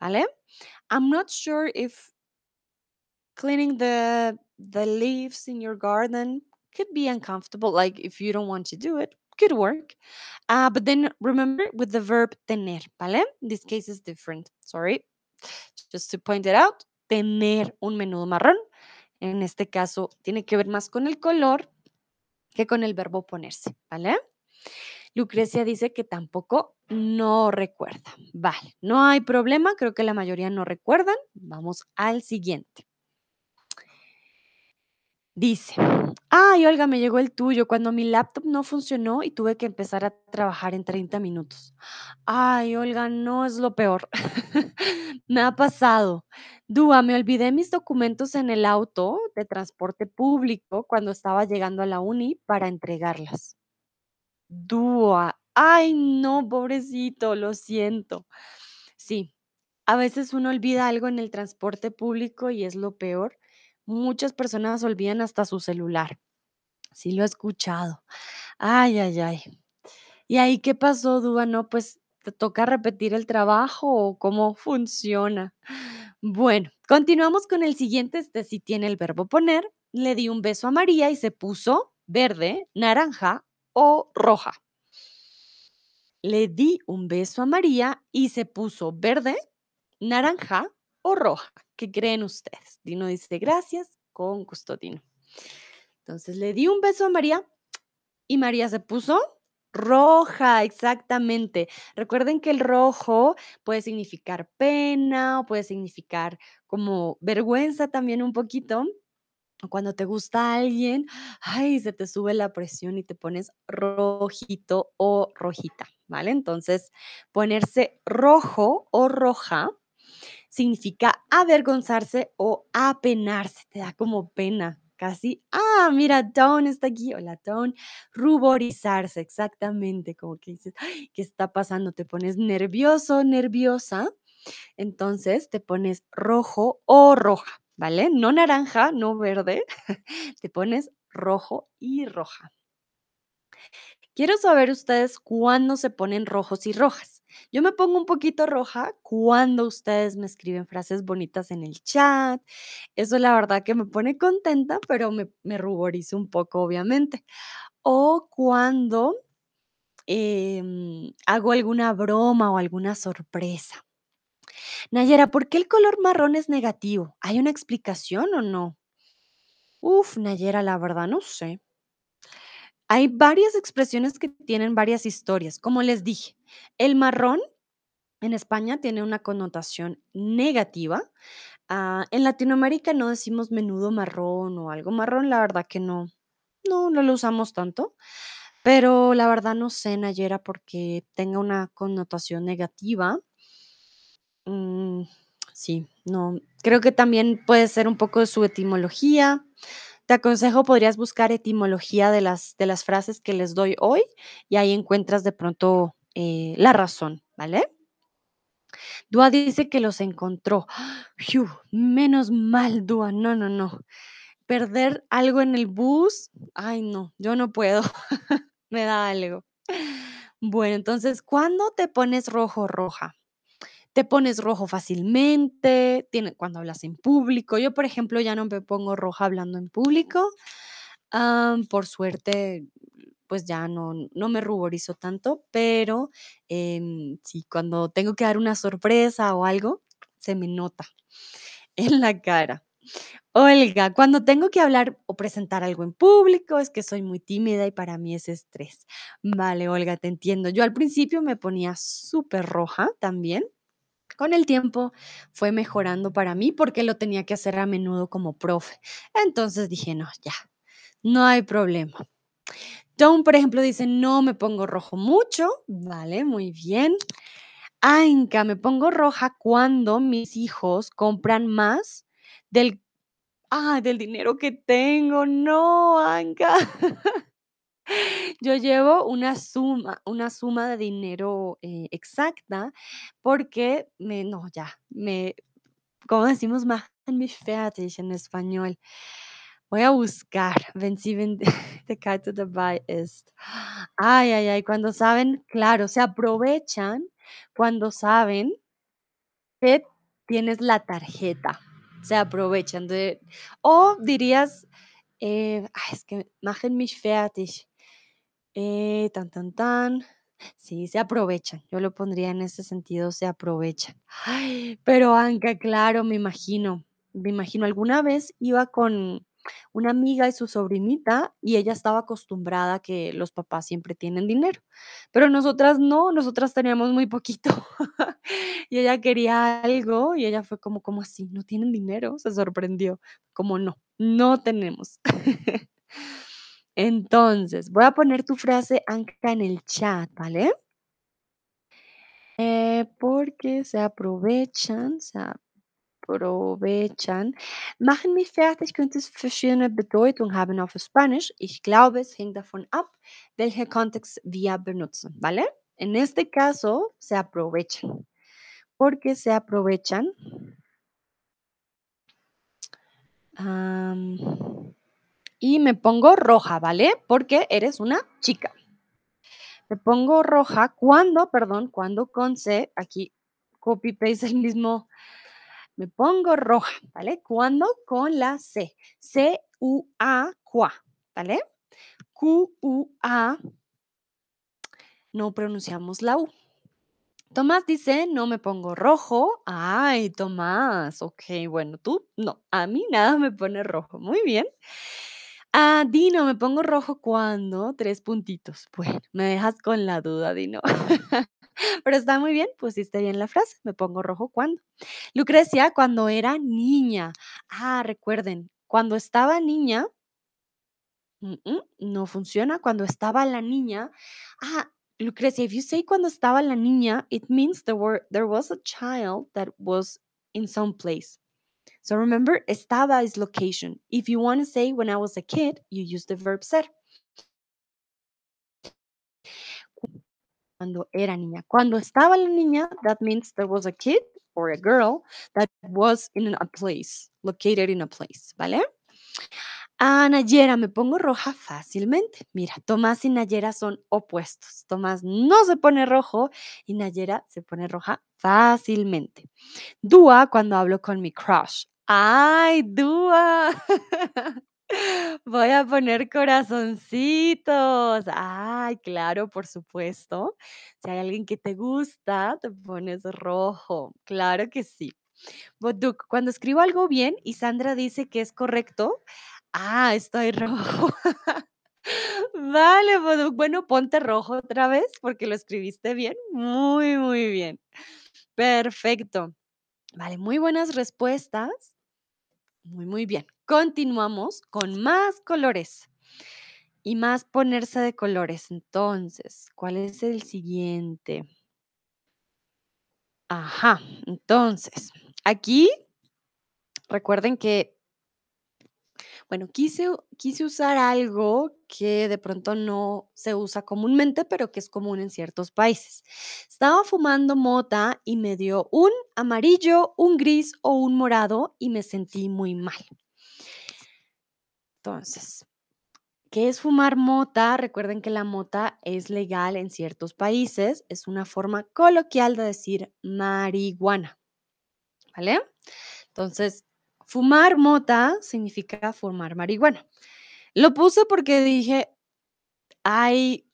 ¿vale? I'm not sure if cleaning the the leaves in your garden could be uncomfortable like if you don't want to do it could work. Uh, but then remember with the verb tener vale? This case is different sorry. Just to point it out tener un menudo marrón. En este caso tiene que ver más con el color que con el verbo ponerse vale Lucrecia dice que tampoco no recuerda. Vale, no hay problema, creo que la mayoría no recuerdan. Vamos al siguiente. Dice, ay, Olga, me llegó el tuyo cuando mi laptop no funcionó y tuve que empezar a trabajar en 30 minutos. Ay, Olga, no es lo peor. me ha pasado. Dúa, me olvidé mis documentos en el auto de transporte público cuando estaba llegando a la uni para entregarlas. Dúa, ay, no, pobrecito, lo siento. Sí, a veces uno olvida algo en el transporte público y es lo peor. Muchas personas olvidan hasta su celular. Sí lo he escuchado. Ay, ay, ay. ¿Y ahí qué pasó, Dúa? No, pues te toca repetir el trabajo o cómo funciona. Bueno, continuamos con el siguiente. Este sí tiene el verbo poner. Le di un beso a María y se puso verde, naranja o roja. Le di un beso a María y se puso verde, naranja o roja. ¿Qué creen ustedes? Dino dice gracias, con gusto, Dino. Entonces le di un beso a María y María se puso roja, exactamente. Recuerden que el rojo puede significar pena o puede significar como vergüenza también un poquito. Cuando te gusta alguien, ay, se te sube la presión y te pones rojito o rojita, ¿vale? Entonces, ponerse rojo o roja significa avergonzarse o apenarse, te da como pena, casi. Ah, mira, down está aquí. Hola, down. Ruborizarse, exactamente, como que dices, "Ay, ¿qué está pasando? Te pones nervioso, nerviosa. Entonces te pones rojo o roja, ¿vale? No naranja, no verde. Te pones rojo y roja. Quiero saber ustedes cuándo se ponen rojos y rojas. Yo me pongo un poquito roja cuando ustedes me escriben frases bonitas en el chat. Eso la verdad que me pone contenta, pero me, ruborizo un poco, obviamente. O cuando em, hago alguna broma o alguna sorpresa. Nayera, ¿por qué el color marrón es negativo? ¿Hay una explicación o no? Uf, Nayera, la verdad no sé. Hay varias expresiones que tienen varias historias. Como les dije, el marrón en España tiene una connotación negativa. Ah, en Latinoamérica no decimos menudo marrón o algo marrón, la verdad que no, no, no lo usamos tanto. Pero la verdad no sé, Nayera, porque tenga una connotación negativa. Mm, sí, no, creo que también puede ser un poco su etimología. Te aconsejo, podrías buscar etimología de las, de las frases que les doy hoy y ahí encuentras de pronto eh, la razón, ¿vale? Dua dice que los encontró. Menos mal, Dua. No, no, no. Perder algo en el bus. Ay, no, yo no puedo. Me da algo. Bueno, entonces, ¿cuándo te pones rojo roja? Te pones rojo fácilmente, tiene, cuando hablas en público. Yo, por ejemplo, ya no me pongo roja hablando en público. Am, por suerte, pues ya no, no me ruborizo tanto, pero em, sí, cuando tengo que dar una sorpresa o algo, se me nota en la cara. Olga, cuando tengo que hablar o presentar algo en público, es que soy muy tímida y para mí es estrés. Vale, Olga, te entiendo. Yo al principio me ponía súper roja también, Con el tiempo fue mejorando para mí porque lo tenía que hacer a menudo como profe. Entonces dije, no, ya, no hay problema. Tom, por ejemplo, dice, no me pongo rojo mucho. Vale, muy bien. Anka, me pongo roja cuando mis hijos compran más del, ah, del dinero que tengo. No, Anka. Yo llevo una suma, una suma de dinero eh, exacta porque me, no, ya, me, como decimos, machen mich fertig en español. Voy a buscar, wenn sie, wenn der Karte dabei. Ay, ay, ay, cuando saben, claro, se aprovechan cuando saben que tienes la tarjeta. Se aprovechan o dirías, eh, es que machen mich fertig. Eh, tan, tan, tan. Sí, se aprovechan. Yo lo pondría en ese sentido, se aprovechan. Pero Anka, claro, me imagino, me imagino. Alguna vez iba con una amiga y su sobrinita y ella estaba acostumbrada a que los papás siempre tienen dinero, pero nosotras no, nosotras teníamos muy poquito. Y ella quería algo y ella fue como, ¿cómo así? ¿No tienen dinero? Se sorprendió. Como no, no tenemos. Entonces, voy a poner tu frase, Anka, en el chat, ¿vale? Eh, porque se aprovechan, se aprovechan. Machen mich fertig könnte es verschiedene Bedeutung haben auf Spanisch. Ich glaube, es hängt davon ab, welcher Kontext wir benutzen, ¿vale? En este caso, se aprovechan. Porque se aprovechan. Am, y me pongo roja, ¿vale? Porque eres una chica. Me pongo roja cuando, perdón, cuando con C, aquí copy paste el mismo, me pongo roja, ¿vale? Cuando con la C, C-U-A, cuá, ¿vale? Q-U-A, no pronunciamos la U. Tomás dice, no me pongo rojo. Ay, Tomás, ok, bueno, tú no, a mí nada me pone rojo. Muy bien. Ah, Dino, me pongo rojo cuando tres puntitos. Bueno, me dejas con la duda, Dino. Pero está muy bien, pusiste bien la frase, me pongo rojo cuando. Lucrecia, cuando era niña. Ah, recuerden, cuando estaba niña, no funciona. Cuando estaba la niña, ah, Lucrecia, if you say cuando estaba la niña, it means there was a child that was in some place. So remember, estaba is location. If you want to say when I was a kid, you use the verb ser. Cuando era niña. Cuando estaba la niña, that means there was a kid or a girl that was in a place, located in a place, ¿vale? Ah, Nayera, me pongo roja fácilmente. Mira, Tomás y Nayera son opuestos. Tomás no se pone rojo y Nayera se pone roja fácilmente. Dúa cuando hablo con mi crush. ¡Ay, Dúa! Voy a poner corazoncitos. Ay, claro, por supuesto. Si hay alguien que te gusta, te pones rojo. Claro que sí. Boduk, cuando escribo algo bien y Sandra dice que es correcto, ah, estoy rojo. Vale, Boduk. Bueno, ponte rojo otra vez porque lo escribiste bien. Muy, muy bien. Perfecto. Vale, muy buenas respuestas. Muy, muy bien. Continuamos con más colores y más ponerse de colores. Entonces, ¿cuál es el siguiente? Ajá, entonces, aquí recuerden que, bueno, quise, quise usar algo que de pronto no se usa comúnmente, pero que es común en ciertos países. Estaba fumando mota y me dio un amarillo, un gris o un morado y me sentí muy mal. Entonces, ¿Qué es fumar mota? Recuerden que la mota es legal en ciertos países, es una forma coloquial de decir marihuana, ¿vale? Entonces, fumar mota significa fumar marihuana. Lo puse porque dije, hay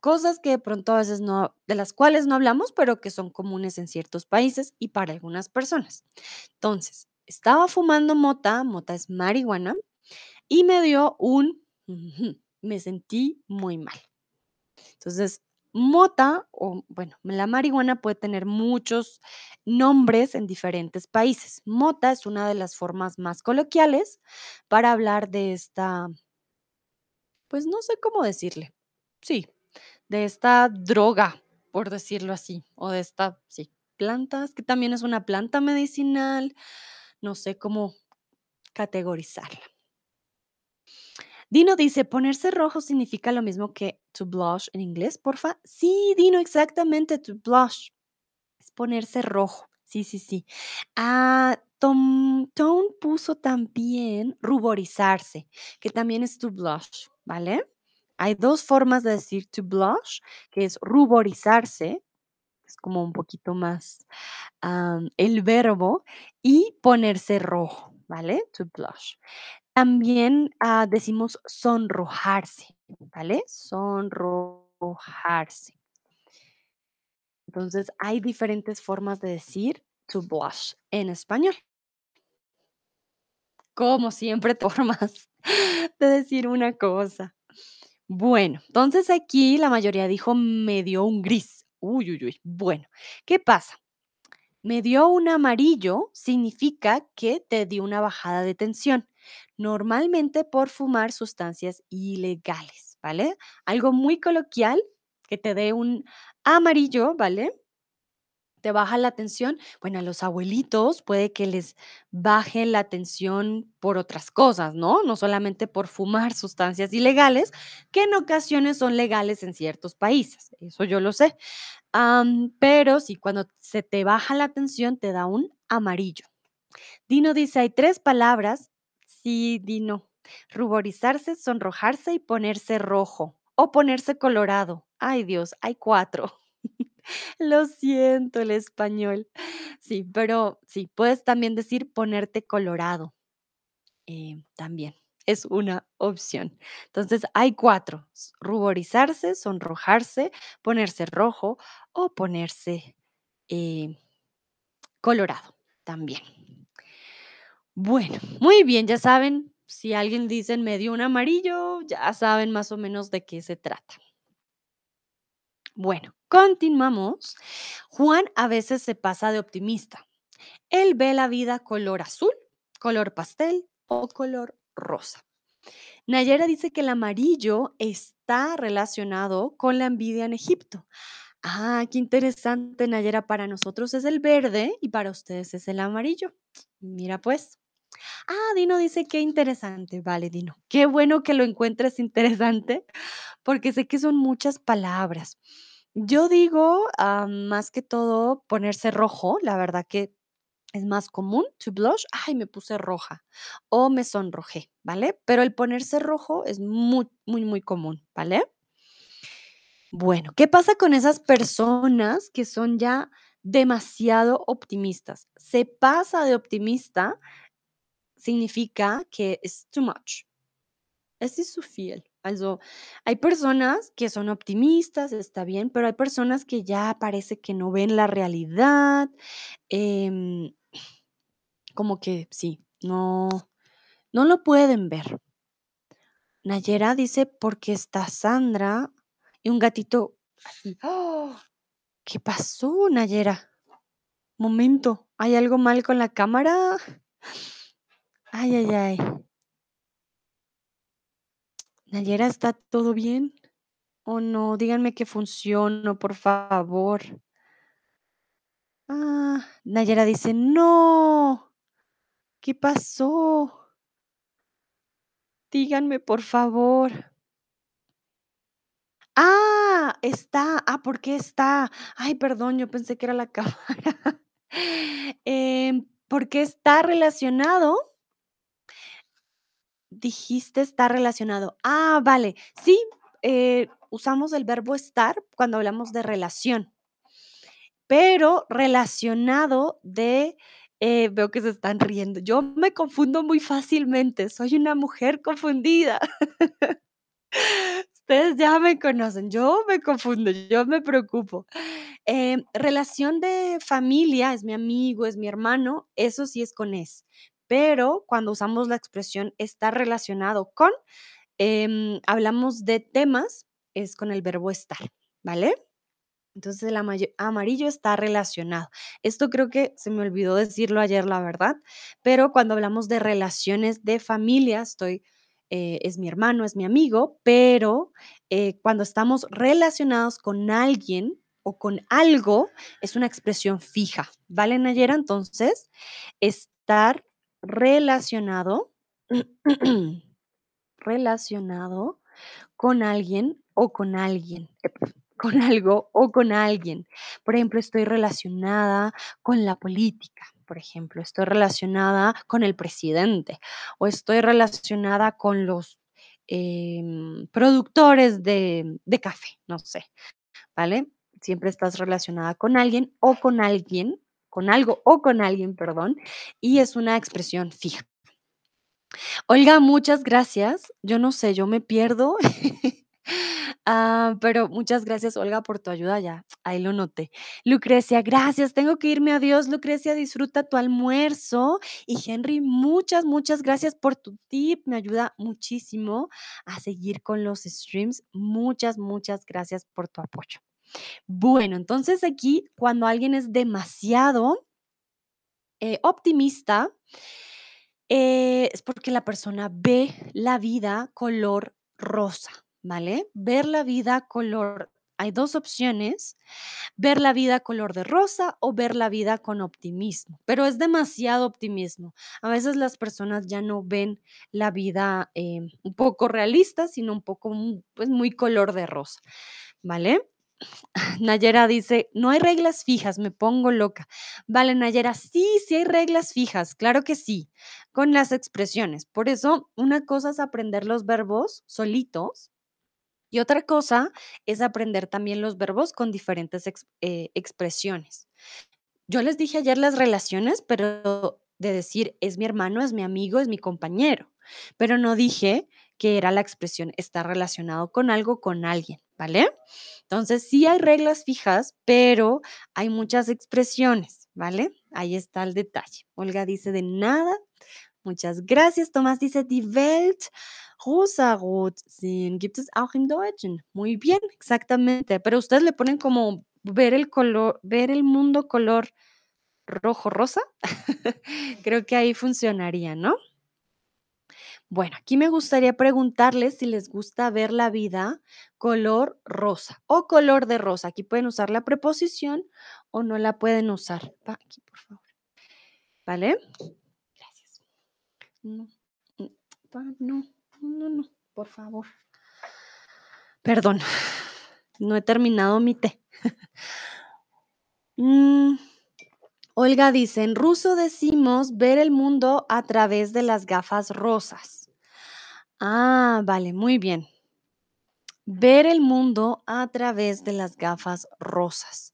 cosas que de pronto a veces no, de las cuales no hablamos, pero que son comunes en ciertos países y para algunas personas. Entonces, estaba fumando mota, mota es marihuana, y me dio un, me sentí muy mal. Entonces, mota o, bueno, la marihuana puede tener muchos nombres en diferentes países. Mota es una de las formas más coloquiales para hablar de esta, pues no sé cómo decirle. Sí, de esta droga, por decirlo así, o de esta, sí, plantas, que también es una planta medicinal, no sé cómo categorizarla. Dino dice, ponerse rojo significa lo mismo que to blush en inglés, porfa. Sí, Dino, exactamente, to blush. Es ponerse rojo. Sí, sí, sí. Ah, Tom, Tone puso también ruborizarse, que también es to blush, ¿vale? Hay dos formas de decir to blush, que es ruborizarse, es como un poquito más el verbo, y ponerse rojo, ¿vale? To blush. También, ah, decimos sonrojarse, ¿vale? Sonrojarse. Entonces, hay diferentes formas de decir to blush en español. Como siempre, formas de decir una cosa. Bueno, entonces aquí la mayoría dijo me dio un gris. Uy, uy, uy. Bueno, ¿qué pasa? Me dio un amarillo significa que te dio una bajada de tensión, normalmente por fumar sustancias ilegales, ¿vale? Algo muy coloquial, que te dé un amarillo, ¿vale? Te baja la tensión. Bueno, a los abuelitos puede que les baje la tensión por otras cosas, ¿no? No solamente por fumar sustancias ilegales, que en ocasiones son legales en ciertos países. Eso yo lo sé. Pero sí, cuando se te baja la tensión, te da un amarillo. Dino dice, hay tres palabras. Sí, Dino. Ruborizarse, sonrojarse y ponerse rojo o ponerse colorado. Ay, Dios, hay cuatro. Lo siento, el español. Sí, pero sí, puedes también decir ponerte colorado. eh, también es una opción. Entonces, hay cuatro. Ruborizarse, sonrojarse, ponerse rojo o ponerse eh, colorado también. Bueno, muy bien, ya saben, si alguien dice en medio un amarillo, ya saben más o menos de qué se trata. Bueno, continuamos. Juan a veces se pasa de optimista. Él ve la vida color azul, color pastel o color rosa. Nayera dice que el amarillo está relacionado con la envidia en Egipto. Ah, qué interesante, Nayera. Para nosotros es el verde y para ustedes es el amarillo. Mira pues. Ah, Dino dice qué interesante. Vale, Dino. Qué bueno que lo encuentres interesante porque sé que son muchas palabras. Yo digo, ah, más que todo, ponerse rojo. La verdad que es más común, to blush, ay, me puse roja o me sonrojé, ¿vale? Pero el ponerse rojo es muy, muy, muy común, ¿vale? Bueno, ¿qué pasa con esas personas que son ya demasiado optimistas? Se pasa de optimista significa que es too much. Es viel. Also, hay personas que son optimistas, está bien, pero hay personas que ya parece que no ven la realidad, em, como que sí, no, no lo pueden ver. Nayera dice, porque está Sandra y un gatito así. ¡Oh! ¿Qué pasó, Nayera? Momento, ¿hay algo mal con la cámara? Ay, ay, ay. Nayera, ¿está todo bien? ¿O no? Díganme que funciono, por favor. Ah, Nayera dice, no. ¿Qué pasó? Díganme, por favor. Ah, está. Ah, ¿por qué está? Ay, perdón, yo pensé que era la cámara. Em, porque está relacionado, dijiste está relacionado. Ah, vale. Sí, eh, usamos el verbo estar cuando hablamos de relación, pero relacionado de, eh, veo que se están riendo. Yo me confundo muy fácilmente, soy una mujer confundida. Ustedes ya me conocen, yo me confundo, yo me preocupo. Em, relación de familia, es mi amigo, es mi hermano, eso sí es con es. Pero cuando usamos la expresión está relacionado con, em, hablamos de temas, es con el verbo estar, ¿vale? Entonces el amarillo está relacionado. Esto creo que se me olvidó decirlo ayer, la verdad, pero cuando hablamos de relaciones de familia, estoy, eh, es mi hermano, es mi amigo, pero eh, cuando estamos relacionados con alguien o con algo, es una expresión fija, ¿vale, Nayera? Entonces, estar relacionado, relacionado con alguien o con alguien, con algo o con alguien. Por ejemplo, estoy relacionada con la política, por ejemplo, estoy relacionada con el presidente o estoy relacionada con los em, productores de, de café, no sé, ¿vale? Siempre estás relacionada con alguien o con alguien, con algo o con alguien, perdón, y es una expresión fija. Olga, muchas gracias. Yo no sé, yo me pierdo. Ah, pero muchas gracias, Olga, por tu ayuda. Ya, ahí lo noté. Lucrecia, gracias. Tengo que irme. Adiós, Lucrecia. Disfruta tu almuerzo. Y Henry, muchas, muchas gracias por tu tip. Me ayuda muchísimo a seguir con los streams. Muchas, muchas gracias por tu apoyo. Bueno, entonces aquí, cuando alguien es demasiado eh, optimista, eh, es porque la persona ve la vida color rosa, ¿vale? Ver la vida color, hay dos opciones, ver la vida color de rosa o ver la vida con optimismo, pero es demasiado optimismo. A veces las personas ya no ven la vida eh, un poco realista, sino un poco, pues muy color de rosa, ¿vale? Nayera dice, no hay reglas fijas, me pongo loca. Vale, Nayera, sí, sí hay reglas fijas, claro que sí, con las expresiones. Por eso, una cosa es aprender los verbos solitos y otra cosa es aprender también los verbos con diferentes eh, expresiones. Yo les dije ayer las relaciones, pero de decir es mi hermano, es mi amigo, es mi compañero, pero no dije que era la expresión está relacionado con algo, con alguien, ¿vale? Entonces sí hay reglas fijas, pero hay muchas expresiones, ¿vale? Ahí está el detalle. Olga dice de nada, muchas gracias. Tomás dice, die Welt rosarot sehen gibt es auch im Deutschen. Muy bien, exactamente, pero ustedes le ponen como ver el color, ver el mundo color rojo rosa, creo que ahí funcionaría, ¿no? Bueno, aquí me gustaría preguntarles si les gusta ver la vida color rosa o color de rosa. Aquí pueden usar la preposición o no la pueden usar. Va aquí, por favor. ¿Vale? Gracias. No, mm, no, no, no, por favor. Perdón, no he terminado mi té. Mm, Olga dice, en ruso decimos ver el mundo a través de las gafas rosas. Ah, vale, muy bien. Ver el mundo a través de las gafas rosas.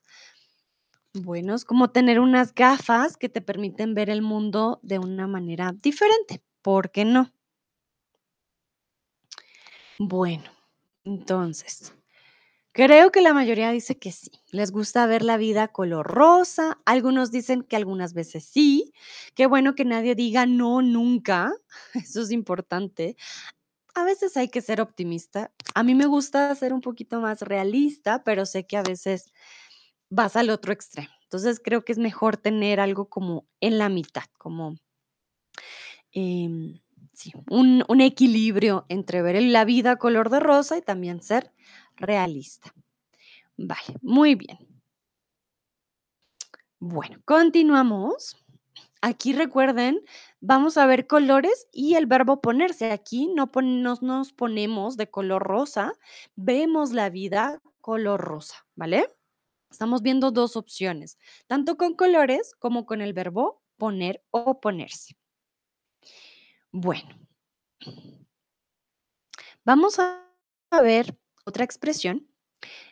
Bueno, es como tener unas gafas que te permiten ver el mundo de una manera diferente. ¿Por qué no? Bueno, entonces, creo que la mayoría dice que sí. Les gusta ver la vida color rosa. Algunos dicen que algunas veces sí. Qué bueno que nadie diga no nunca. Eso es importante. A veces hay que ser optimista. A mí me gusta ser un poquito más realista, pero sé que a veces vas al otro extremo. Entonces creo que es mejor tener algo como en la mitad, como em, sí, un, equilibrio entre ver la vida color de rosa y también ser realista. Vale, muy bien. Bueno, continuamos. Aquí recuerden, vamos a ver colores y el verbo ponerse. Aquí no nos ponemos de color rosa, vemos la vida color rosa, ¿vale? Estamos viendo dos opciones, tanto con colores como con el verbo poner o ponerse. Bueno, vamos a ver otra expresión.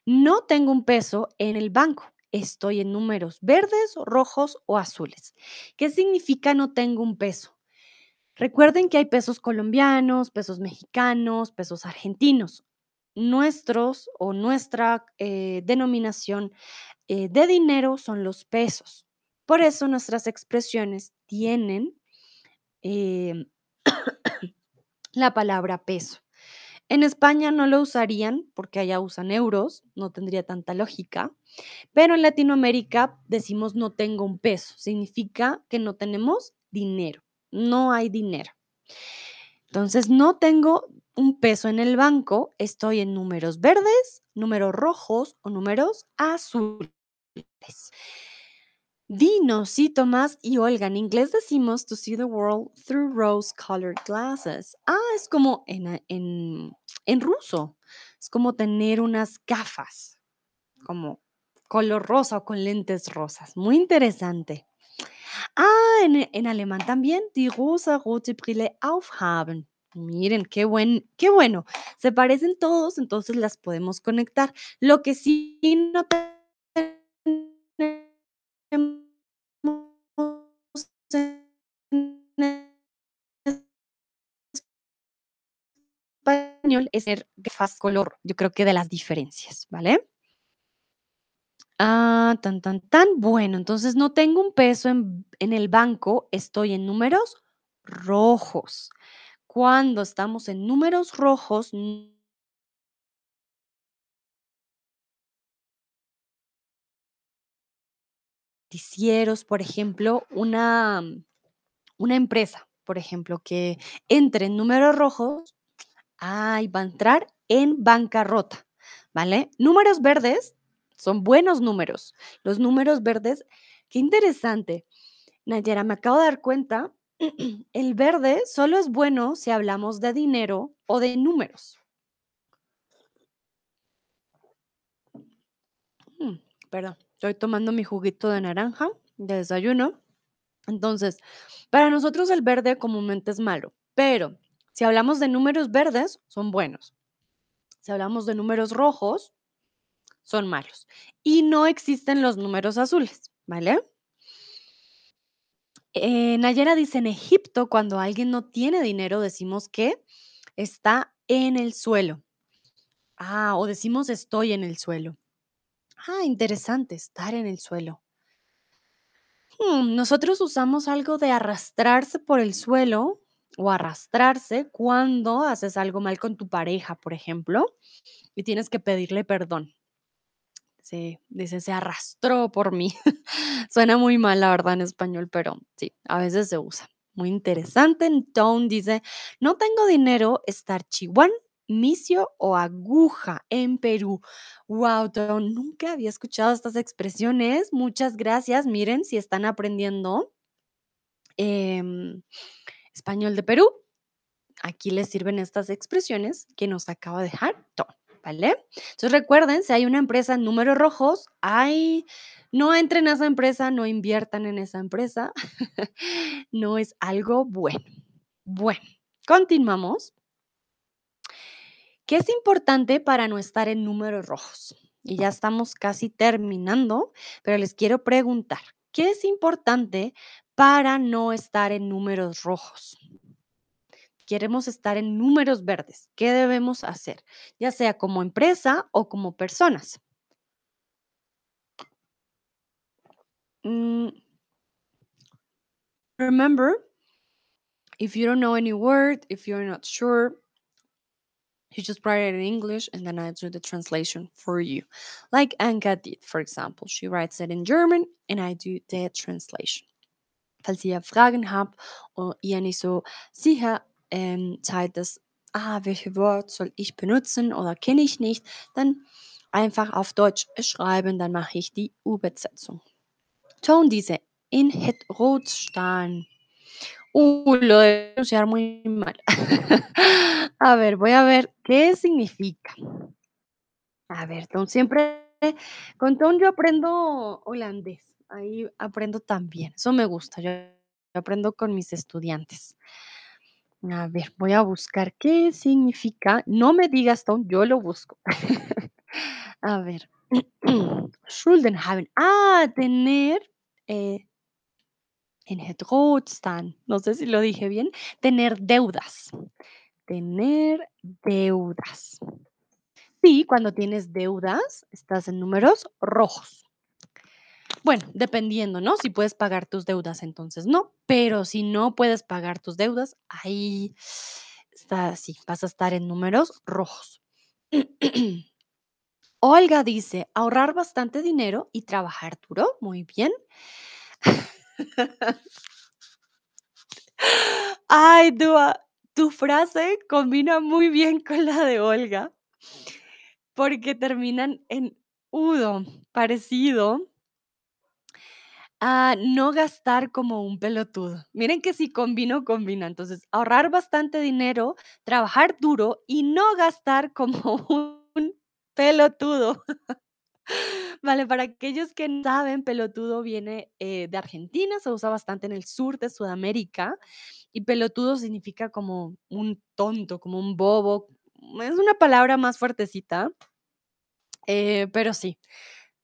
No tengo un peso en el banco. Estoy en números verdes, rojos o azules. ¿Qué significa no tengo un peso? Recuerden que hay pesos colombianos, pesos mexicanos, pesos argentinos. Nuestros o nuestra eh, denominación eh, de dinero son los pesos. Por eso nuestras expresiones tienen em, la palabra peso. En España no lo usarían porque allá usan euros, no tendría tanta lógica, pero en Latinoamérica decimos no tengo un peso, significa que no tenemos dinero, no hay dinero. Entonces, no tengo un peso en el banco, estoy en números verdes, números rojos o números azules. Dino, sí, Tomás y Olga. En inglés decimos to see the world through rose-colored glasses. Ah, es como en, a- en, en ruso. Es como tener unas gafas, como color rosa o con lentes rosas. Muy interesante. Ah, en, en alemán también. Die rosa-rote Brille aufhaben. Miren, qué buen, qué bueno. Se parecen todos, entonces las podemos conectar. Lo que sí no tenemos es ser gafas color. Yo creo que de las diferencias, ¿vale? Ah, tan, tan, tan. Bueno, entonces no tengo un peso en, en el banco, estoy en números rojos. Cuando estamos en números rojos, noticieros, por ejemplo, una, una empresa, por ejemplo, que entre en números rojos, ay, va a entrar en bancarrota, ¿vale? Números verdes son buenos números. Los números verdes, qué interesante. Nayera, me acabo de dar cuenta, el verde solo es bueno si hablamos de dinero o de números. Mm, perdón, estoy tomando mi juguito de naranja de desayuno. Entonces, para nosotros el verde comúnmente es malo, pero si hablamos de números verdes, son buenos. Si hablamos de números rojos, son malos. Y no existen los números azules, ¿vale? Eh, Nayera dice, en Egipto, cuando alguien no tiene dinero, decimos que está en el suelo. Ah, o decimos estoy en el suelo. Ah, interesante, estar en el suelo. Mm, nosotros usamos algo de arrastrarse por el suelo o arrastrarse cuando haces algo mal con tu pareja, por ejemplo, y tienes que pedirle perdón. Sí, dice, se arrastró por mí. Suena muy mal, la verdad, en español, pero sí, a veces se usa. Muy interesante. Tone dice, no tengo dinero, estar chihuán, misio o aguja en Perú. Wow, nunca había escuchado estas expresiones. Muchas gracias. Miren, si están aprendiendo em, español de Perú, aquí les sirven estas expresiones que nos acaba de dejar Tone. ¿Vale? Entonces recuerden, si hay una empresa en números rojos, ay, no entren a esa empresa, no inviertan en esa empresa. no es algo bueno. Bueno, continuamos. ¿Qué es importante para no estar en números rojos? Y ya estamos casi terminando, pero les quiero preguntar, ¿qué es importante para no estar en números rojos? Queremos estar en números verdes. ¿Qué debemos hacer? Ya sea como empresa o como personas. Mm, remember, if you don't know any word, if you're not sure, you just write it in English and then I do the translation for you. Like Anka did, for example. She writes it in German and I do the translation. Falls ihr Fragen habt und ihr nicht so sicher ähm, seid, dass, ah, welche Wort soll ich benutzen oder kenne ich nicht, dann einfach auf Deutsch schreiben, dann mache ich die Übersetzung. Ton dice, in het rood staan. Uh, lo de pronunciar muy mal. a ver, voy a ver qué significa. A ver, Tom, siempre con Tom yo aprendo holandés. Ahí aprendo también. Eso me gusta. Yo aprendo con mis estudiantes. A ver, voy a buscar qué significa. No me digas, Tom, yo lo busco. a ver. Schulden haben. Ah, tener eh, en het rood. No sé si lo dije bien. Tener deudas. Tener deudas. Sí, cuando tienes deudas, estás en números rojos. Bueno, dependiendo, ¿no? Si puedes pagar tus deudas, entonces no. Pero si no puedes pagar tus deudas, ahí estar sí, vas a estar en números rojos. Olga dice, ahorrar bastante dinero y trabajar duro. Muy bien. Ay, Dua, tu frase combina muy bien con la de Olga, porque terminan en udo, parecido a no gastar como un pelotudo. Miren que si combino, combina. Entonces, ahorrar bastante dinero, trabajar duro y no gastar como un pelotudo. Vale, para aquellos que no saben, pelotudo viene eh, de Argentina, se usa bastante en el sur de Sudamérica y pelotudo significa como un tonto, como un bobo. Es una palabra más fuertecita, eh, pero sí,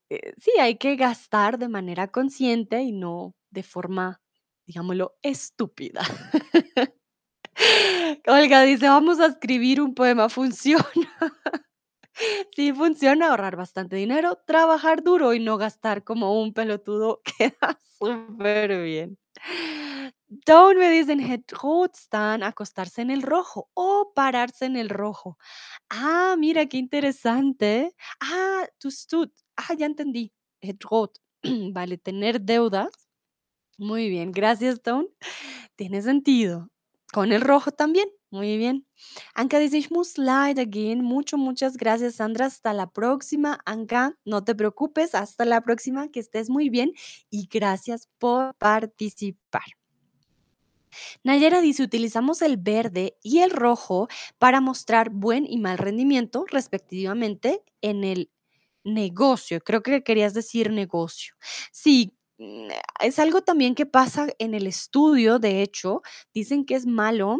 eh, sí, hay que gastar de manera consciente y no de forma, digámoslo, estúpida. Olga dice, vamos a escribir un poema, funciona. Sí, funciona ahorrar bastante dinero, trabajar duro y no gastar como un pelotudo queda súper bien. Dawn me dicen het acostarse en el rojo o pararse en el rojo. Ah, mira qué interesante. Ah, tu stud. Ah, ya entendí. Vale, tener deudas. Muy bien, gracias, Dawn. Tiene sentido. Con el rojo también. Muy bien. Anka dice, ich muss leider gehen. Muchas gracias, Sandra. Hasta la próxima. Anka, no te preocupes. Hasta la próxima. Que estés muy bien. Y gracias por participar. Nayera dice, utilizamos el verde y el rojo para mostrar buen y mal rendimiento respectivamente en el negocio. Creo que querías decir negocio. Sí, mm, es algo también que pasa en el estudio, de hecho, dicen que es malo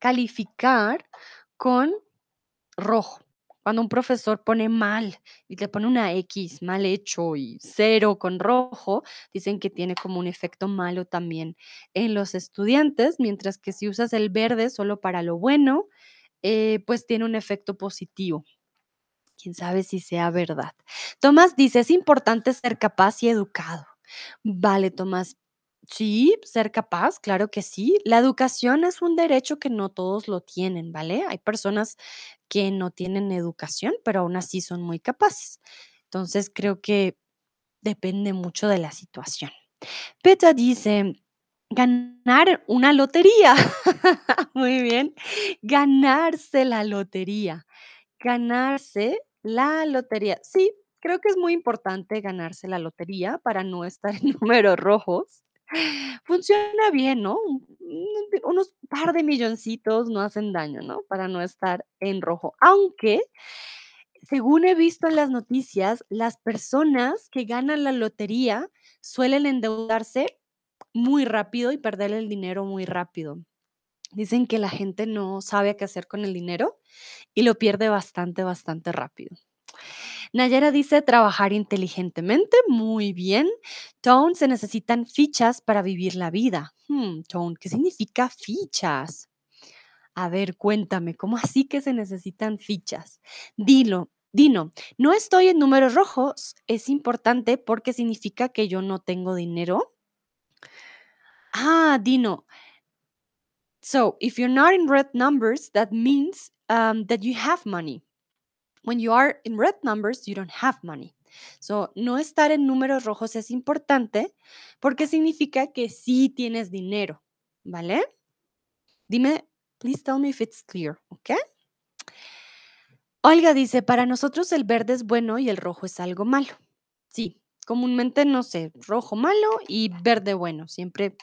calificar con rojo. Cuando un profesor pone mal y le pone una X mal hecho y cero con rojo, dicen que tiene como un efecto malo también en los estudiantes, mientras que si usas el verde solo para lo bueno, eh, pues tiene un efecto positivo. Quién sabe si sea verdad. Tomás dice, es importante ser capaz y educado. Vale, Tomás. Sí, ser capaz, claro que sí. La educación es un derecho que no todos lo tienen, ¿vale? Hay personas que no tienen educación, pero aún así son muy capaces. Entonces, creo que depende mucho de la situación. Peta dice, ganar una lotería. Muy bien. Ganarse la lotería. Ganarse la lotería. Sí, creo que es muy importante ganarse la lotería para no estar en números rojos. Funciona bien, ¿no? Un- un- Unos par de milloncitos no hacen daño, ¿no? Para no estar en rojo. Aunque, según he visto en las noticias, las personas que ganan la lotería suelen endeudarse muy rápido y perder el dinero muy rápido. Dicen que la gente no sabe qué hacer con el dinero y lo pierde bastante, bastante rápido. Nayara dice trabajar inteligentemente, muy bien. Tone, se necesitan fichas para vivir la vida. Hmm, Tone, ¿qué significa fichas? A ver, cuéntame, ¿cómo así que se necesitan fichas? Dilo, Dino, no estoy en números rojos, es importante porque significa que yo no tengo dinero. Ah, Dino, so if you're not in red numbers, that means um, that you have money. When you are in red numbers, you don't have money. So, no estar en números rojos es importante porque significa que sí tienes dinero, ¿vale? Dime, please tell me if it's clear, ¿ok? Olga dice, para nosotros el verde es bueno y el rojo es algo malo. Sí, comúnmente no sé, rojo malo y verde bueno, siempre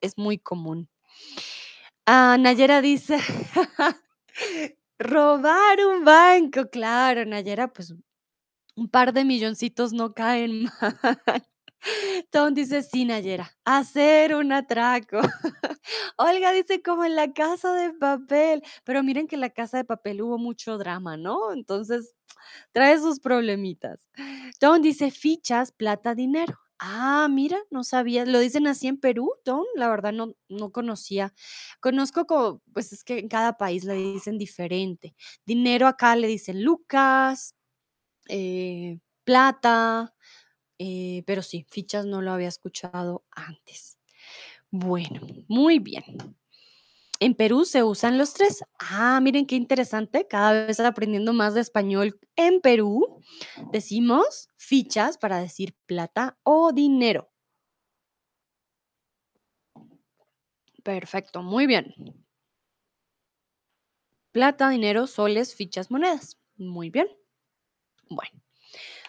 es muy común. Ah, Nayera dice, robar un banco, claro, Nayera, pues un par de milloncitos no caen mal. Tom dice, sí, Nayera, hacer un atraco. Olga dice, como en la casa de papel. Pero miren que en la casa de papel hubo mucho drama, ¿no? Entonces, trae sus problemitas. Tom dice, fichas, plata, dinero. Ah, mira, no sabía. ¿Lo dicen así en Perú, Tom? La verdad no, no conocía. Conozco pues es que en cada país le dicen diferente. Dinero acá le dicen Lucas, eh, plata, eh, pero sí, fichas no lo había escuchado antes. Bueno, muy bien. En Perú se usan los tres. Ah, miren qué interesante, cada vez aprendiendo más de español. En Perú decimos fichas para decir plata o dinero. Perfecto, muy bien. Plata, dinero, soles, fichas, monedas. Muy bien. Bueno,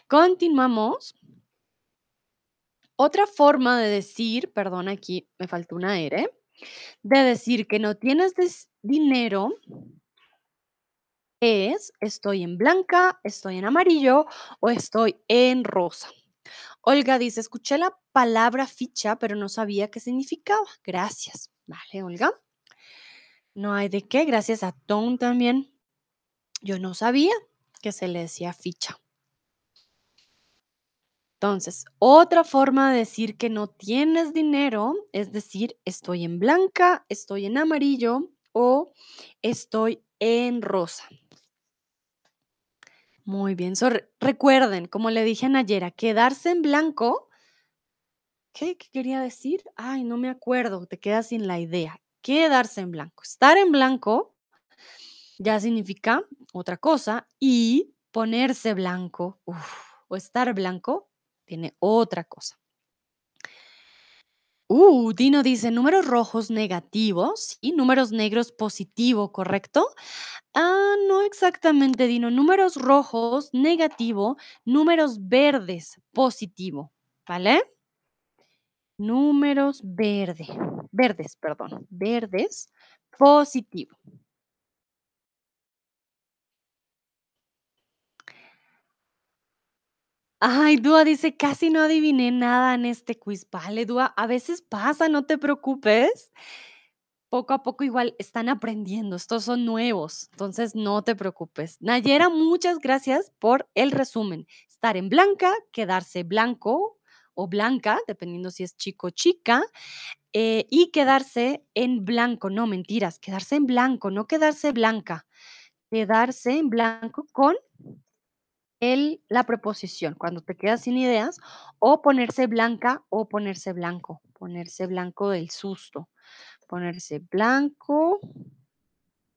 continuamos. Otra forma de decir, perdón, aquí me faltó una R, de decir que no tienes dinero es estoy en blanca, estoy en amarillo o estoy en rosa. Olga dice, escuché la palabra ficha, pero no sabía qué significaba. Gracias. Vale, Olga. No hay de qué. Gracias a Tom también. Yo no sabía que se le decía ficha. Entonces, otra forma de decir que no tienes dinero es decir, estoy en blanca, estoy en amarillo o estoy en rosa. Muy bien. Recuerden, como le dije a quedarse en blanco. ¿Qué, quería decir? Ay, no me acuerdo. Te quedas sin la idea. Quedarse en blanco. Estar en blanco ya significa otra cosa y ponerse blanco o estar blanco tiene otra cosa. Uh, Dino dice números rojos negativos y números negros positivo, ¿correcto? Ah, no exactamente, Dino. Números rojos negativo, números verdes positivo, ¿vale? Números verde, verdes, perdón, verdes positivo. Ay, Dúa dice, casi no adiviné nada en este quiz. Vale, Dúa, a veces pasa, no te preocupes. Poco a poco igual están aprendiendo, estos son nuevos, entonces no te preocupes. Nayera, muchas gracias por el resumen. Estar en blanca, quedarse blanco o blanca, dependiendo si es chico o chica, eh, y quedarse en blanco, no mentiras, quedarse en blanco, no quedarse blanca, quedarse en blanco con la preposición, cuando te quedas sin ideas, o ponerse blanca o ponerse blanco, ponerse blanco del susto, ponerse blanco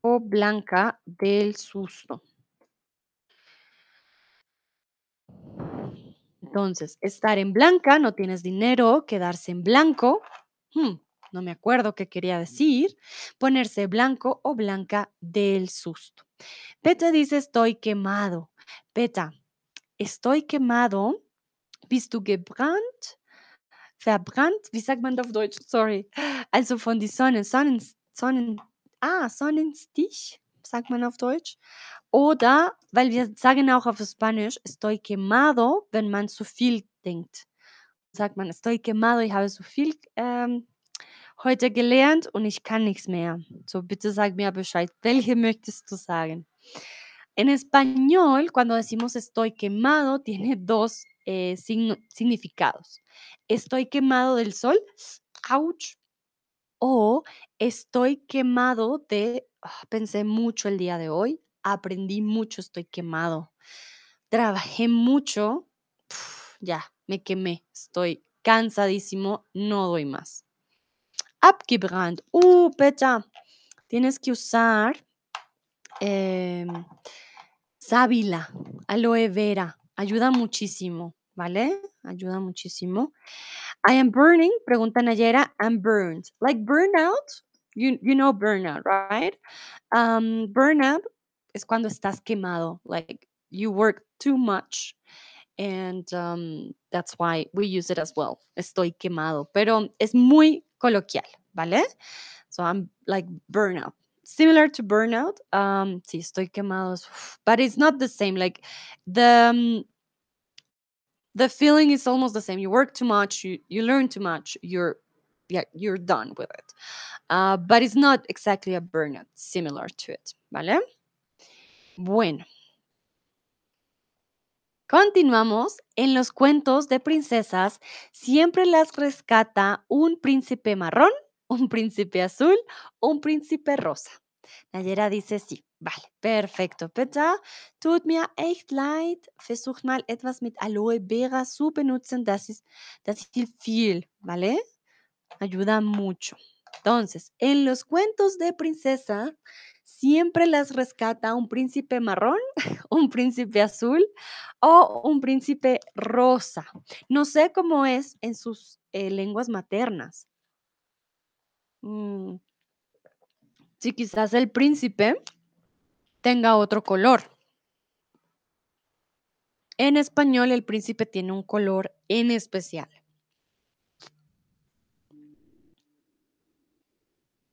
o blanca del susto. Entonces, estar en blanca, no tienes dinero, quedarse en blanco, hmm, no me acuerdo qué quería decir, ponerse blanco o blanca del susto. Peta dice, estoy quemado. Peta, estoy quemado. Bist du gebrannt? Verbrannt? Wie sagt man da auf Deutsch? Sorry. Also von die Sonne. Sonnen, Sonnen, ah, Sonnenstich, sagt man auf Deutsch. Oder, weil wir sagen auch auf Spanisch, estoy quemado, wenn man zu viel denkt. Sagt man, estoy quemado, ich habe so viel ähm, heute gelernt und ich kann nichts mehr. So, bitte sag mir Bescheid. Welche möchtest du sagen? En español, cuando decimos estoy quemado, tiene dos eh, significados. Estoy quemado del sol, ouch, o estoy quemado de, ah, pensé mucho el día de hoy, aprendí mucho, estoy quemado. Trabajé mucho, ya, me quemé, estoy cansadísimo, no doy más. Abgebrannt. Uh, Pecha, tienes que usar em, sábila, aloe vera. Ayuda muchísimo, ¿vale? Ayuda muchísimo. I am burning, pregunta Nayera. I'm burned. Like burnout, you, you know burnout, right? Um, burnout es cuando estás quemado, like you work too much. And um, that's why we use it as well. Estoy quemado, pero es muy coloquial, ¿vale? So I'm like burnout. Similar to burnout. Um, sí, estoy quemado, but it's not the same. Like the um, the feeling is almost the same. You work too much, you you learn too much, you're yeah, you're done with it. Uh, but it's not exactly a burnout, similar to it, ¿vale? Bueno, continuamos. En los cuentos de princesas siempre las rescata un príncipe marrón, un príncipe azul, un príncipe rosa. Nayera dice sí. Vale, perfecto. Bitte, tut mir echt leid. Versucht mal etwas mit Aloe Vera zu benutzen. Das ist, das hilft viel, ¿vale? Ayuda mucho. Entonces, en los cuentos de princesa, siempre las rescata un príncipe marrón, un príncipe azul o un príncipe rosa. No sé cómo es en sus eh, lenguas maternas. Mm, si quizás el príncipe tenga otro color. En español, el príncipe tiene un color en especial.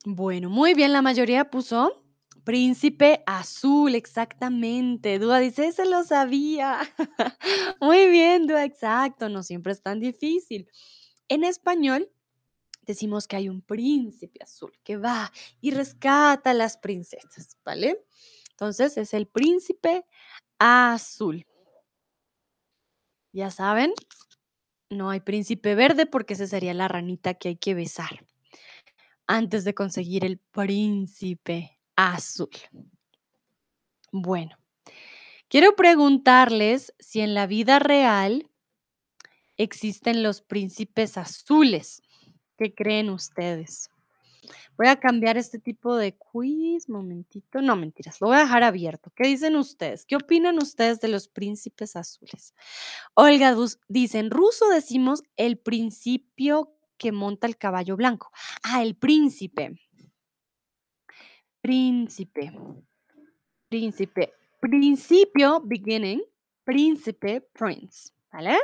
Bueno, muy bien, la mayoría puso príncipe azul, exactamente. Dúa dice, se lo sabía. Muy bien, Dúa, exacto, no siempre es tan difícil. En español decimos que hay un príncipe azul que va y rescata a las princesas, ¿vale? Entonces es el príncipe azul. Ya saben, no hay príncipe verde porque esa sería la ranita que hay que besar antes de conseguir el príncipe azul. Bueno, quiero preguntarles si en la vida real existen los príncipes azules. ¿Qué creen ustedes? Voy a cambiar este tipo de quiz, momentito. No, mentiras, lo voy a dejar abierto. ¿Qué dicen ustedes? ¿Qué opinan ustedes de los príncipes azules? Olga dice, en ruso decimos el principio que monta el caballo blanco. Ah, el príncipe. Príncipe. Príncipe. Principio, beginning. Príncipe, prince. ¿Vale?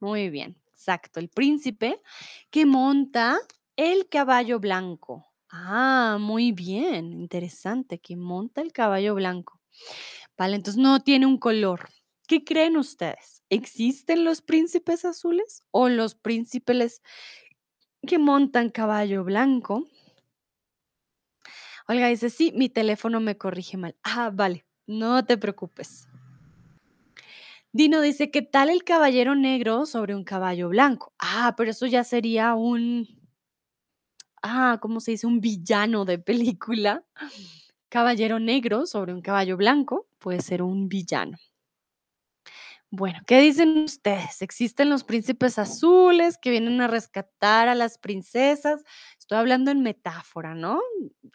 Muy bien. Exacto. El príncipe que monta el caballo blanco. Ah, muy bien. Interesante. Que monta el caballo blanco. Vale, entonces no tiene un color. ¿Qué creen ustedes? ¿Existen los príncipes azules o los príncipes que montan caballo blanco? Olga dice, sí, mi teléfono me corrige mal. Ah, vale, no te preocupes. Dino dice, ¿qué tal el caballero negro sobre un caballo blanco? Ah, pero eso ya sería un, ah, ¿cómo se dice? Un villano de película. Caballero negro sobre un caballo blanco puede ser un villano. Bueno, ¿qué dicen ustedes? ¿Existen los príncipes azules que vienen a rescatar a las princesas? Estoy hablando en metáfora, ¿no?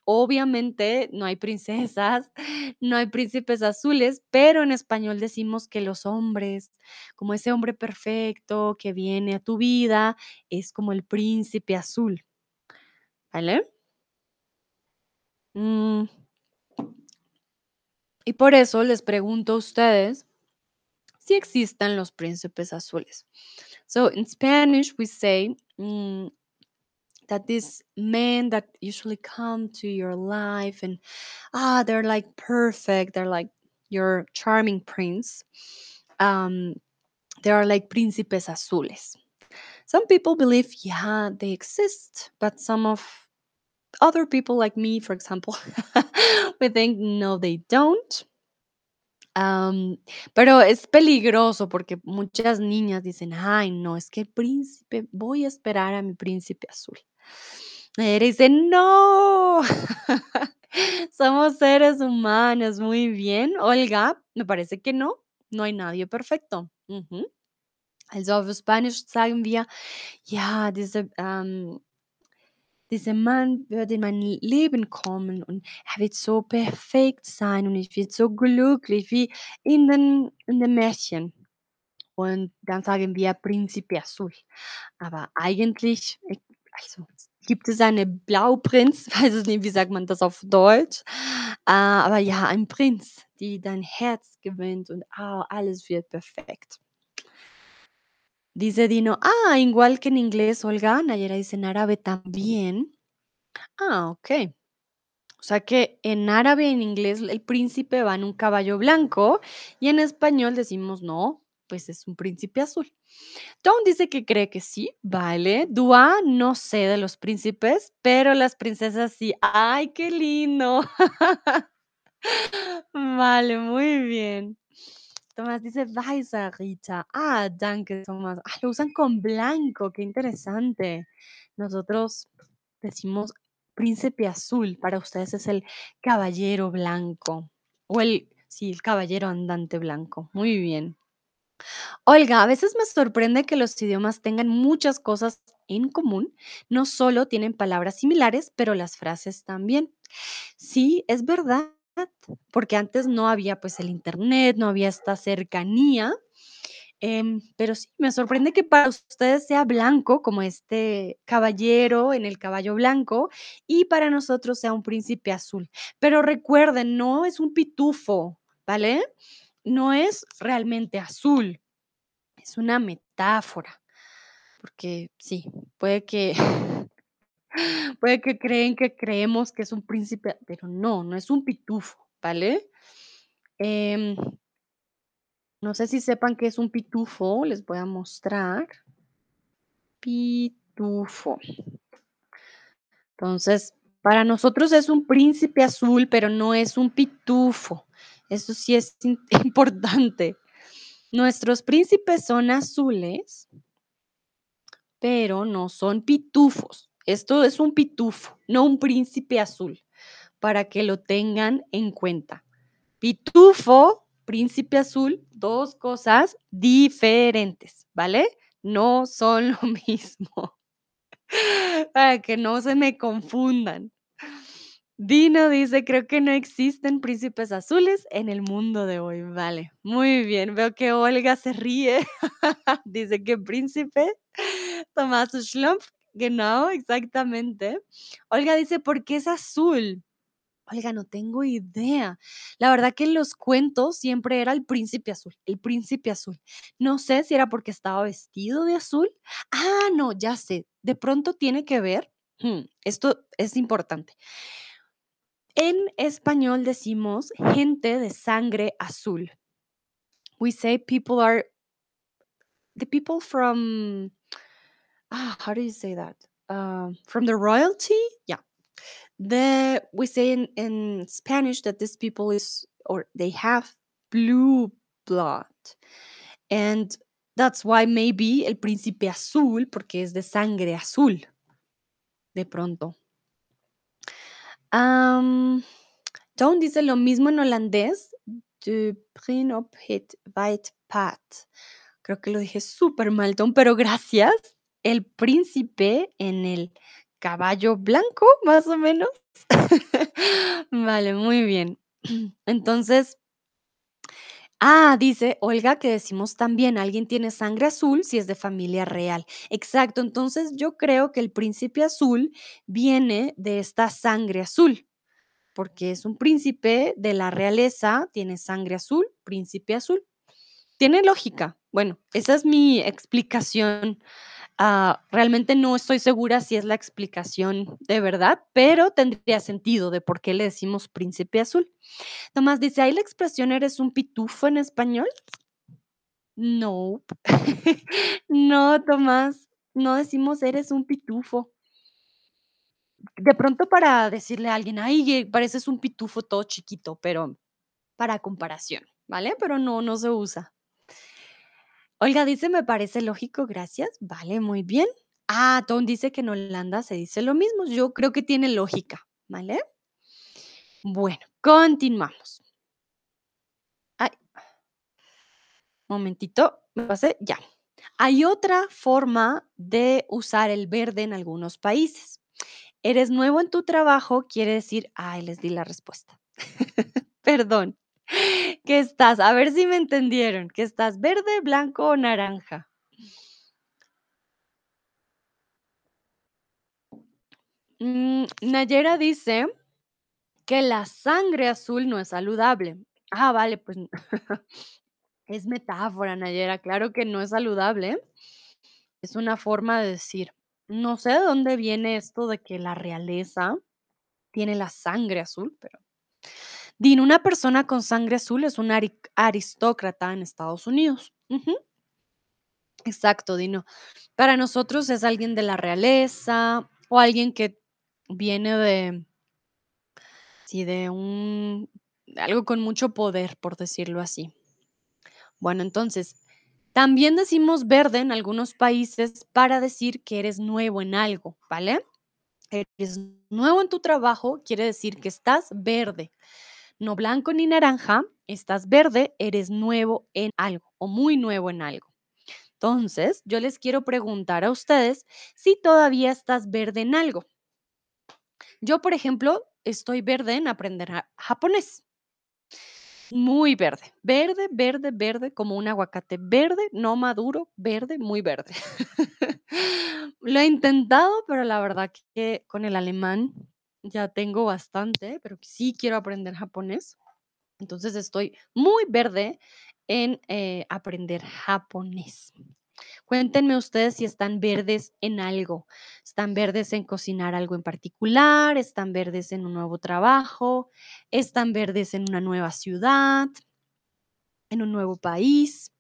Obviamente no hay princesas, no hay príncipes azules, pero en español decimos que los hombres, como ese hombre perfecto que viene a tu vida, es como el príncipe azul, ¿vale? Mm, y por eso les pregunto a ustedes si existen los príncipes azules. So in Spanish, we say mm, that these men that usually come to your life and ah, they're like perfect, they're like your charming prince. Um, they are like príncipes azules. Some people believe, yeah, they exist, but some of other people, like me, for example, we think no, they don't. Am, pero es peligroso porque muchas niñas dicen, ay, no, es que el príncipe, voy a esperar a mi príncipe azul. Ella dice, no, somos seres humanos, muy bien. Olga, me parece que no, no hay nadie perfecto. Ujú. Also auf Spanisch sagen wir, ja, diese, ähm, dieser Mann wird in mein Leben kommen und er wird so perfekt sein und ich werde so glücklich wie in den, in den Märchen. Und dann sagen wir Príncipe Azul. Aber eigentlich, also gibt es einen Blauprinz, weiß es nicht, wie sagt man das auf Deutsch? Äh, aber ja, ein Prinz, die dein Herz gewinnt und ah, alles wird perfekt. Dice Dino, ah, igual que en inglés, Olga, Nayera dice en árabe también. Ah, ok. O sea que en árabe en inglés el príncipe va en un caballo blanco y en español decimos no, pues es un príncipe azul. Tom dice que cree que sí, vale. Dua, no sé de los príncipes, pero las princesas sí. ¡Ay, qué lindo! Vale, muy bien. Tomás dice Weißer, Rita. Ah, danke, Tomás. Ah, lo usan con blanco, qué interesante. Nosotros decimos príncipe azul, para ustedes es el caballero blanco. O el, sí, el caballero andante blanco. Muy bien. Olga, a veces me sorprende que los idiomas tengan muchas cosas en común, no solo tienen palabras similares, pero las frases también. Sí, es verdad, porque antes no había pues el internet, no había esta cercanía, em, pero sí, me sorprende que para ustedes sea blanco, como este caballero en el caballo blanco, y para nosotros sea un príncipe azul. Pero recuerden, no es un pitufo, ¿vale? No es realmente azul, es una metáfora, porque sí, puede que puede que creen que creemos que es un príncipe, pero no, no es un pitufo, ¿vale? Em, no sé si sepan qué es un pitufo, les voy a mostrar. Pitufo. Entonces, para nosotros es un príncipe azul, pero no es un pitufo. Eso sí es importante. Nuestros príncipes son azules, pero no son pitufos. Esto es un pitufo, no un príncipe azul, para que lo tengan en cuenta. Pitufo, príncipe azul, dos cosas diferentes, ¿vale? No son lo mismo, para que no se me confundan. Dino dice, creo que no existen príncipes azules en el mundo de hoy. Vale, muy bien. Veo que Olga se ríe. dice que príncipe. Tomás Schlumpf, genau, exactamente. Olga dice, ¿por qué es azul? Olga, no tengo idea. La verdad que en los cuentos siempre era el príncipe azul, el príncipe azul. No sé si era porque estaba vestido de azul. Ah, no, ya sé. De pronto tiene que ver. hmm, esto es importante. En español decimos gente de sangre azul. We say people are the people from ah, how do you say that? Um, from the royalty? Yeah. The we say in, in Spanish that these people is or they have blue blood. And that's why maybe el príncipe azul, porque es de sangre azul, de pronto. Am, John dice lo mismo en holandés. De Prin op het white pad. Creo que lo dije súper mal, Tom, pero gracias. El príncipe en el caballo blanco, más o menos. Vale, muy bien. Entonces, ah, dice Olga que decimos también, alguien tiene sangre azul si es de familia real. Exacto, entonces yo creo que el príncipe azul viene de esta sangre azul porque es un príncipe de la realeza, tiene sangre azul, príncipe azul. Tiene lógica. Bueno, esa es mi explicación. Ah, realmente no estoy segura si es la explicación de verdad, pero tendría sentido de por qué le decimos príncipe azul. Tomás dice, ¿hay la expresión eres un pitufo en español? No. no, Tomás, no decimos eres un pitufo. De pronto para decirle a alguien, ay, pareces un pitufo todo chiquito, pero para comparación, ¿vale? Pero no, no se usa. Olga dice, me parece lógico, gracias. Vale, muy bien. Ah, Tom dice que en Holanda se dice lo mismo. Yo creo que tiene lógica, ¿vale? Bueno, continuamos. Ay, momentito, me pasé, ya. Hay otra forma de usar el verde en algunos países. Eres nuevo en tu trabajo, quiere decir, ay, les di la respuesta. Perdón. ¿Qué estás? A ver si me entendieron. ¿Qué estás verde, blanco o naranja? Mm, Nayera dice que la sangre azul no es saludable. Ah, vale, pues es metáfora, Nayera. Claro que no es saludable. Es una forma de decir. No sé de dónde viene esto de que la realeza tiene la sangre azul, pero Din, una persona con sangre azul es un ari- aristócrata en Estados Unidos. Exacto, Dino. Para nosotros es alguien de la realeza o alguien que viene de, sí, de un, algo con mucho poder, por decirlo así. Bueno, entonces, también decimos verde en algunos países para decir que eres nuevo en algo, ¿vale? Eres nuevo en tu trabajo, quiere decir que estás verde. No blanco ni naranja, estás verde, eres nuevo en algo o muy nuevo en algo. Entonces, yo les quiero preguntar a ustedes si todavía estás verde en algo. Yo, por ejemplo, estoy verde en aprender ja- japonés. Muy verde, verde, verde, verde, como un aguacate verde, no maduro, verde, muy verde. Lo he intentado, pero la verdad que con el alemán ya tengo bastante, pero sí quiero aprender japonés. Entonces estoy muy verde en eh, aprender japonés. Cuéntenme ustedes si están verdes en algo. ¿Están verdes en cocinar algo en particular? ¿Están verdes en un nuevo trabajo? ¿Están verdes en una nueva ciudad? ¿En un nuevo país?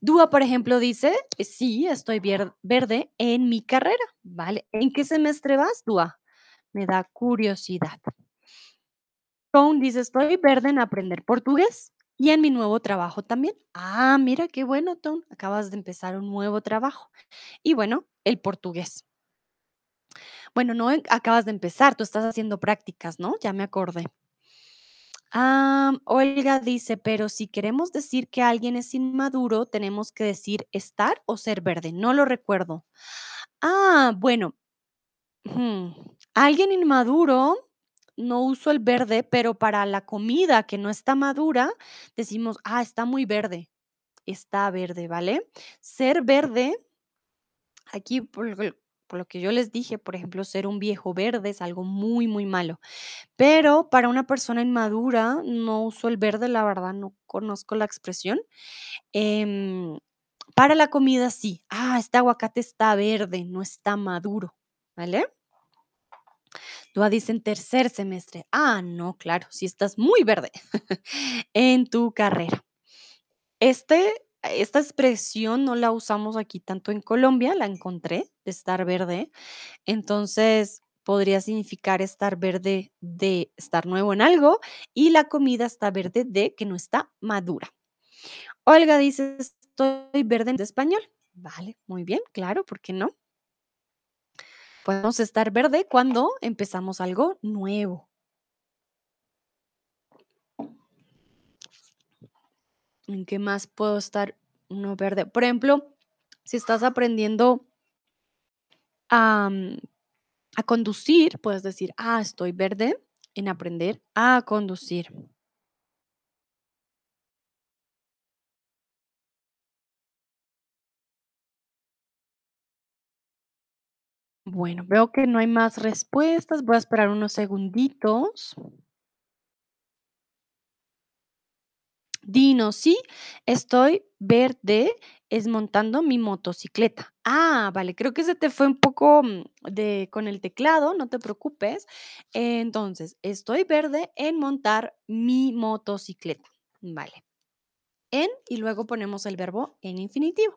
Dúa, por ejemplo, dice, sí, estoy verde en mi carrera. ¿Vale? ¿En qué semestre vas, Dúa? Me da curiosidad. Tone dice, estoy verde en aprender portugués y en mi nuevo trabajo también. Ah, mira qué bueno, Tone. Acabas de empezar un nuevo trabajo. Y bueno, el portugués. Bueno, no en- acabas de empezar, tú estás haciendo prácticas, ¿no? Ya me acordé. Ah, Olga dice, pero si queremos decir que alguien es inmaduro, tenemos que decir estar o ser verde. No lo recuerdo. Ah, bueno, alguien inmaduro, no uso el verde, pero para la comida que no está madura, decimos, ah, está muy verde, está verde, ¿vale? Ser verde, aquí por lo, que por lo que yo les dije, por ejemplo, ser un viejo verde es algo muy, muy malo. Pero para una persona inmadura, no uso el verde, la verdad, no conozco la expresión. Em, para la comida sí. Ah, este aguacate está verde, no está maduro, ¿vale? Tú dice en tercer semestre. Ah, no, claro, si estás muy verde en tu carrera. Este, esta expresión no la usamos aquí tanto en Colombia, la encontré de estar verde. Entonces, podría significar estar verde de estar nuevo en algo y la comida está verde de que no está madura. Olga dice, estoy verde en español. Vale, muy bien, claro, ¿por qué no? Podemos estar verde cuando empezamos algo nuevo. ¿En qué más puedo estar uno verde? Por ejemplo, si estás aprendiendo a, a conducir, puedes decir, ah, estoy verde en aprender a conducir. Bueno, veo que no hay más respuestas. Voy a esperar unos segunditos. Dino, sí, estoy verde es montando mi motocicleta. Ah, vale, creo que se te fue un poco mm, de con el teclado, no te preocupes. Entonces, estoy verde en montar mi motocicleta. Vale. En y luego ponemos el verbo en infinitivo.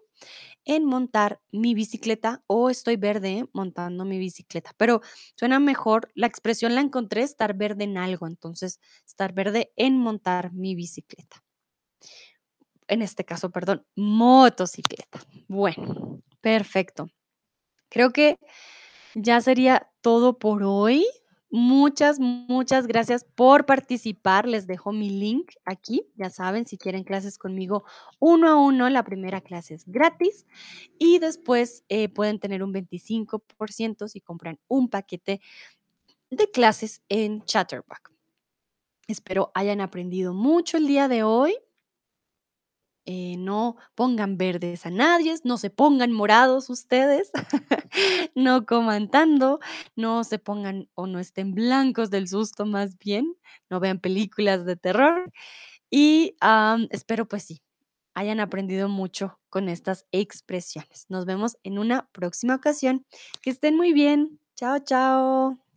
En montar mi bicicleta o estoy verde montando mi bicicleta. Pero suena mejor, la expresión la encontré, estar verde en algo. Entonces, estar verde en montar mi bicicleta. En este caso, perdón, motocicleta. Bueno, perfecto. Creo que ya sería todo por hoy. Muchas, muchas gracias por participar. Les dejo mi link aquí. Ya saben, si quieren clases conmigo uno a uno, la primera clase es gratis y después eh, pueden tener un 25% si compran un paquete de clases en Chatterback. Espero hayan aprendido mucho el día de hoy. Eh, no pongan verdes a nadie, no se pongan morados ustedes, no coman tanto, no se pongan o no estén blancos del susto más bien, no vean películas de terror y espero pues sí, hayan aprendido mucho con estas expresiones. Nos vemos en una próxima ocasión. Que estén muy bien. Chao, chao.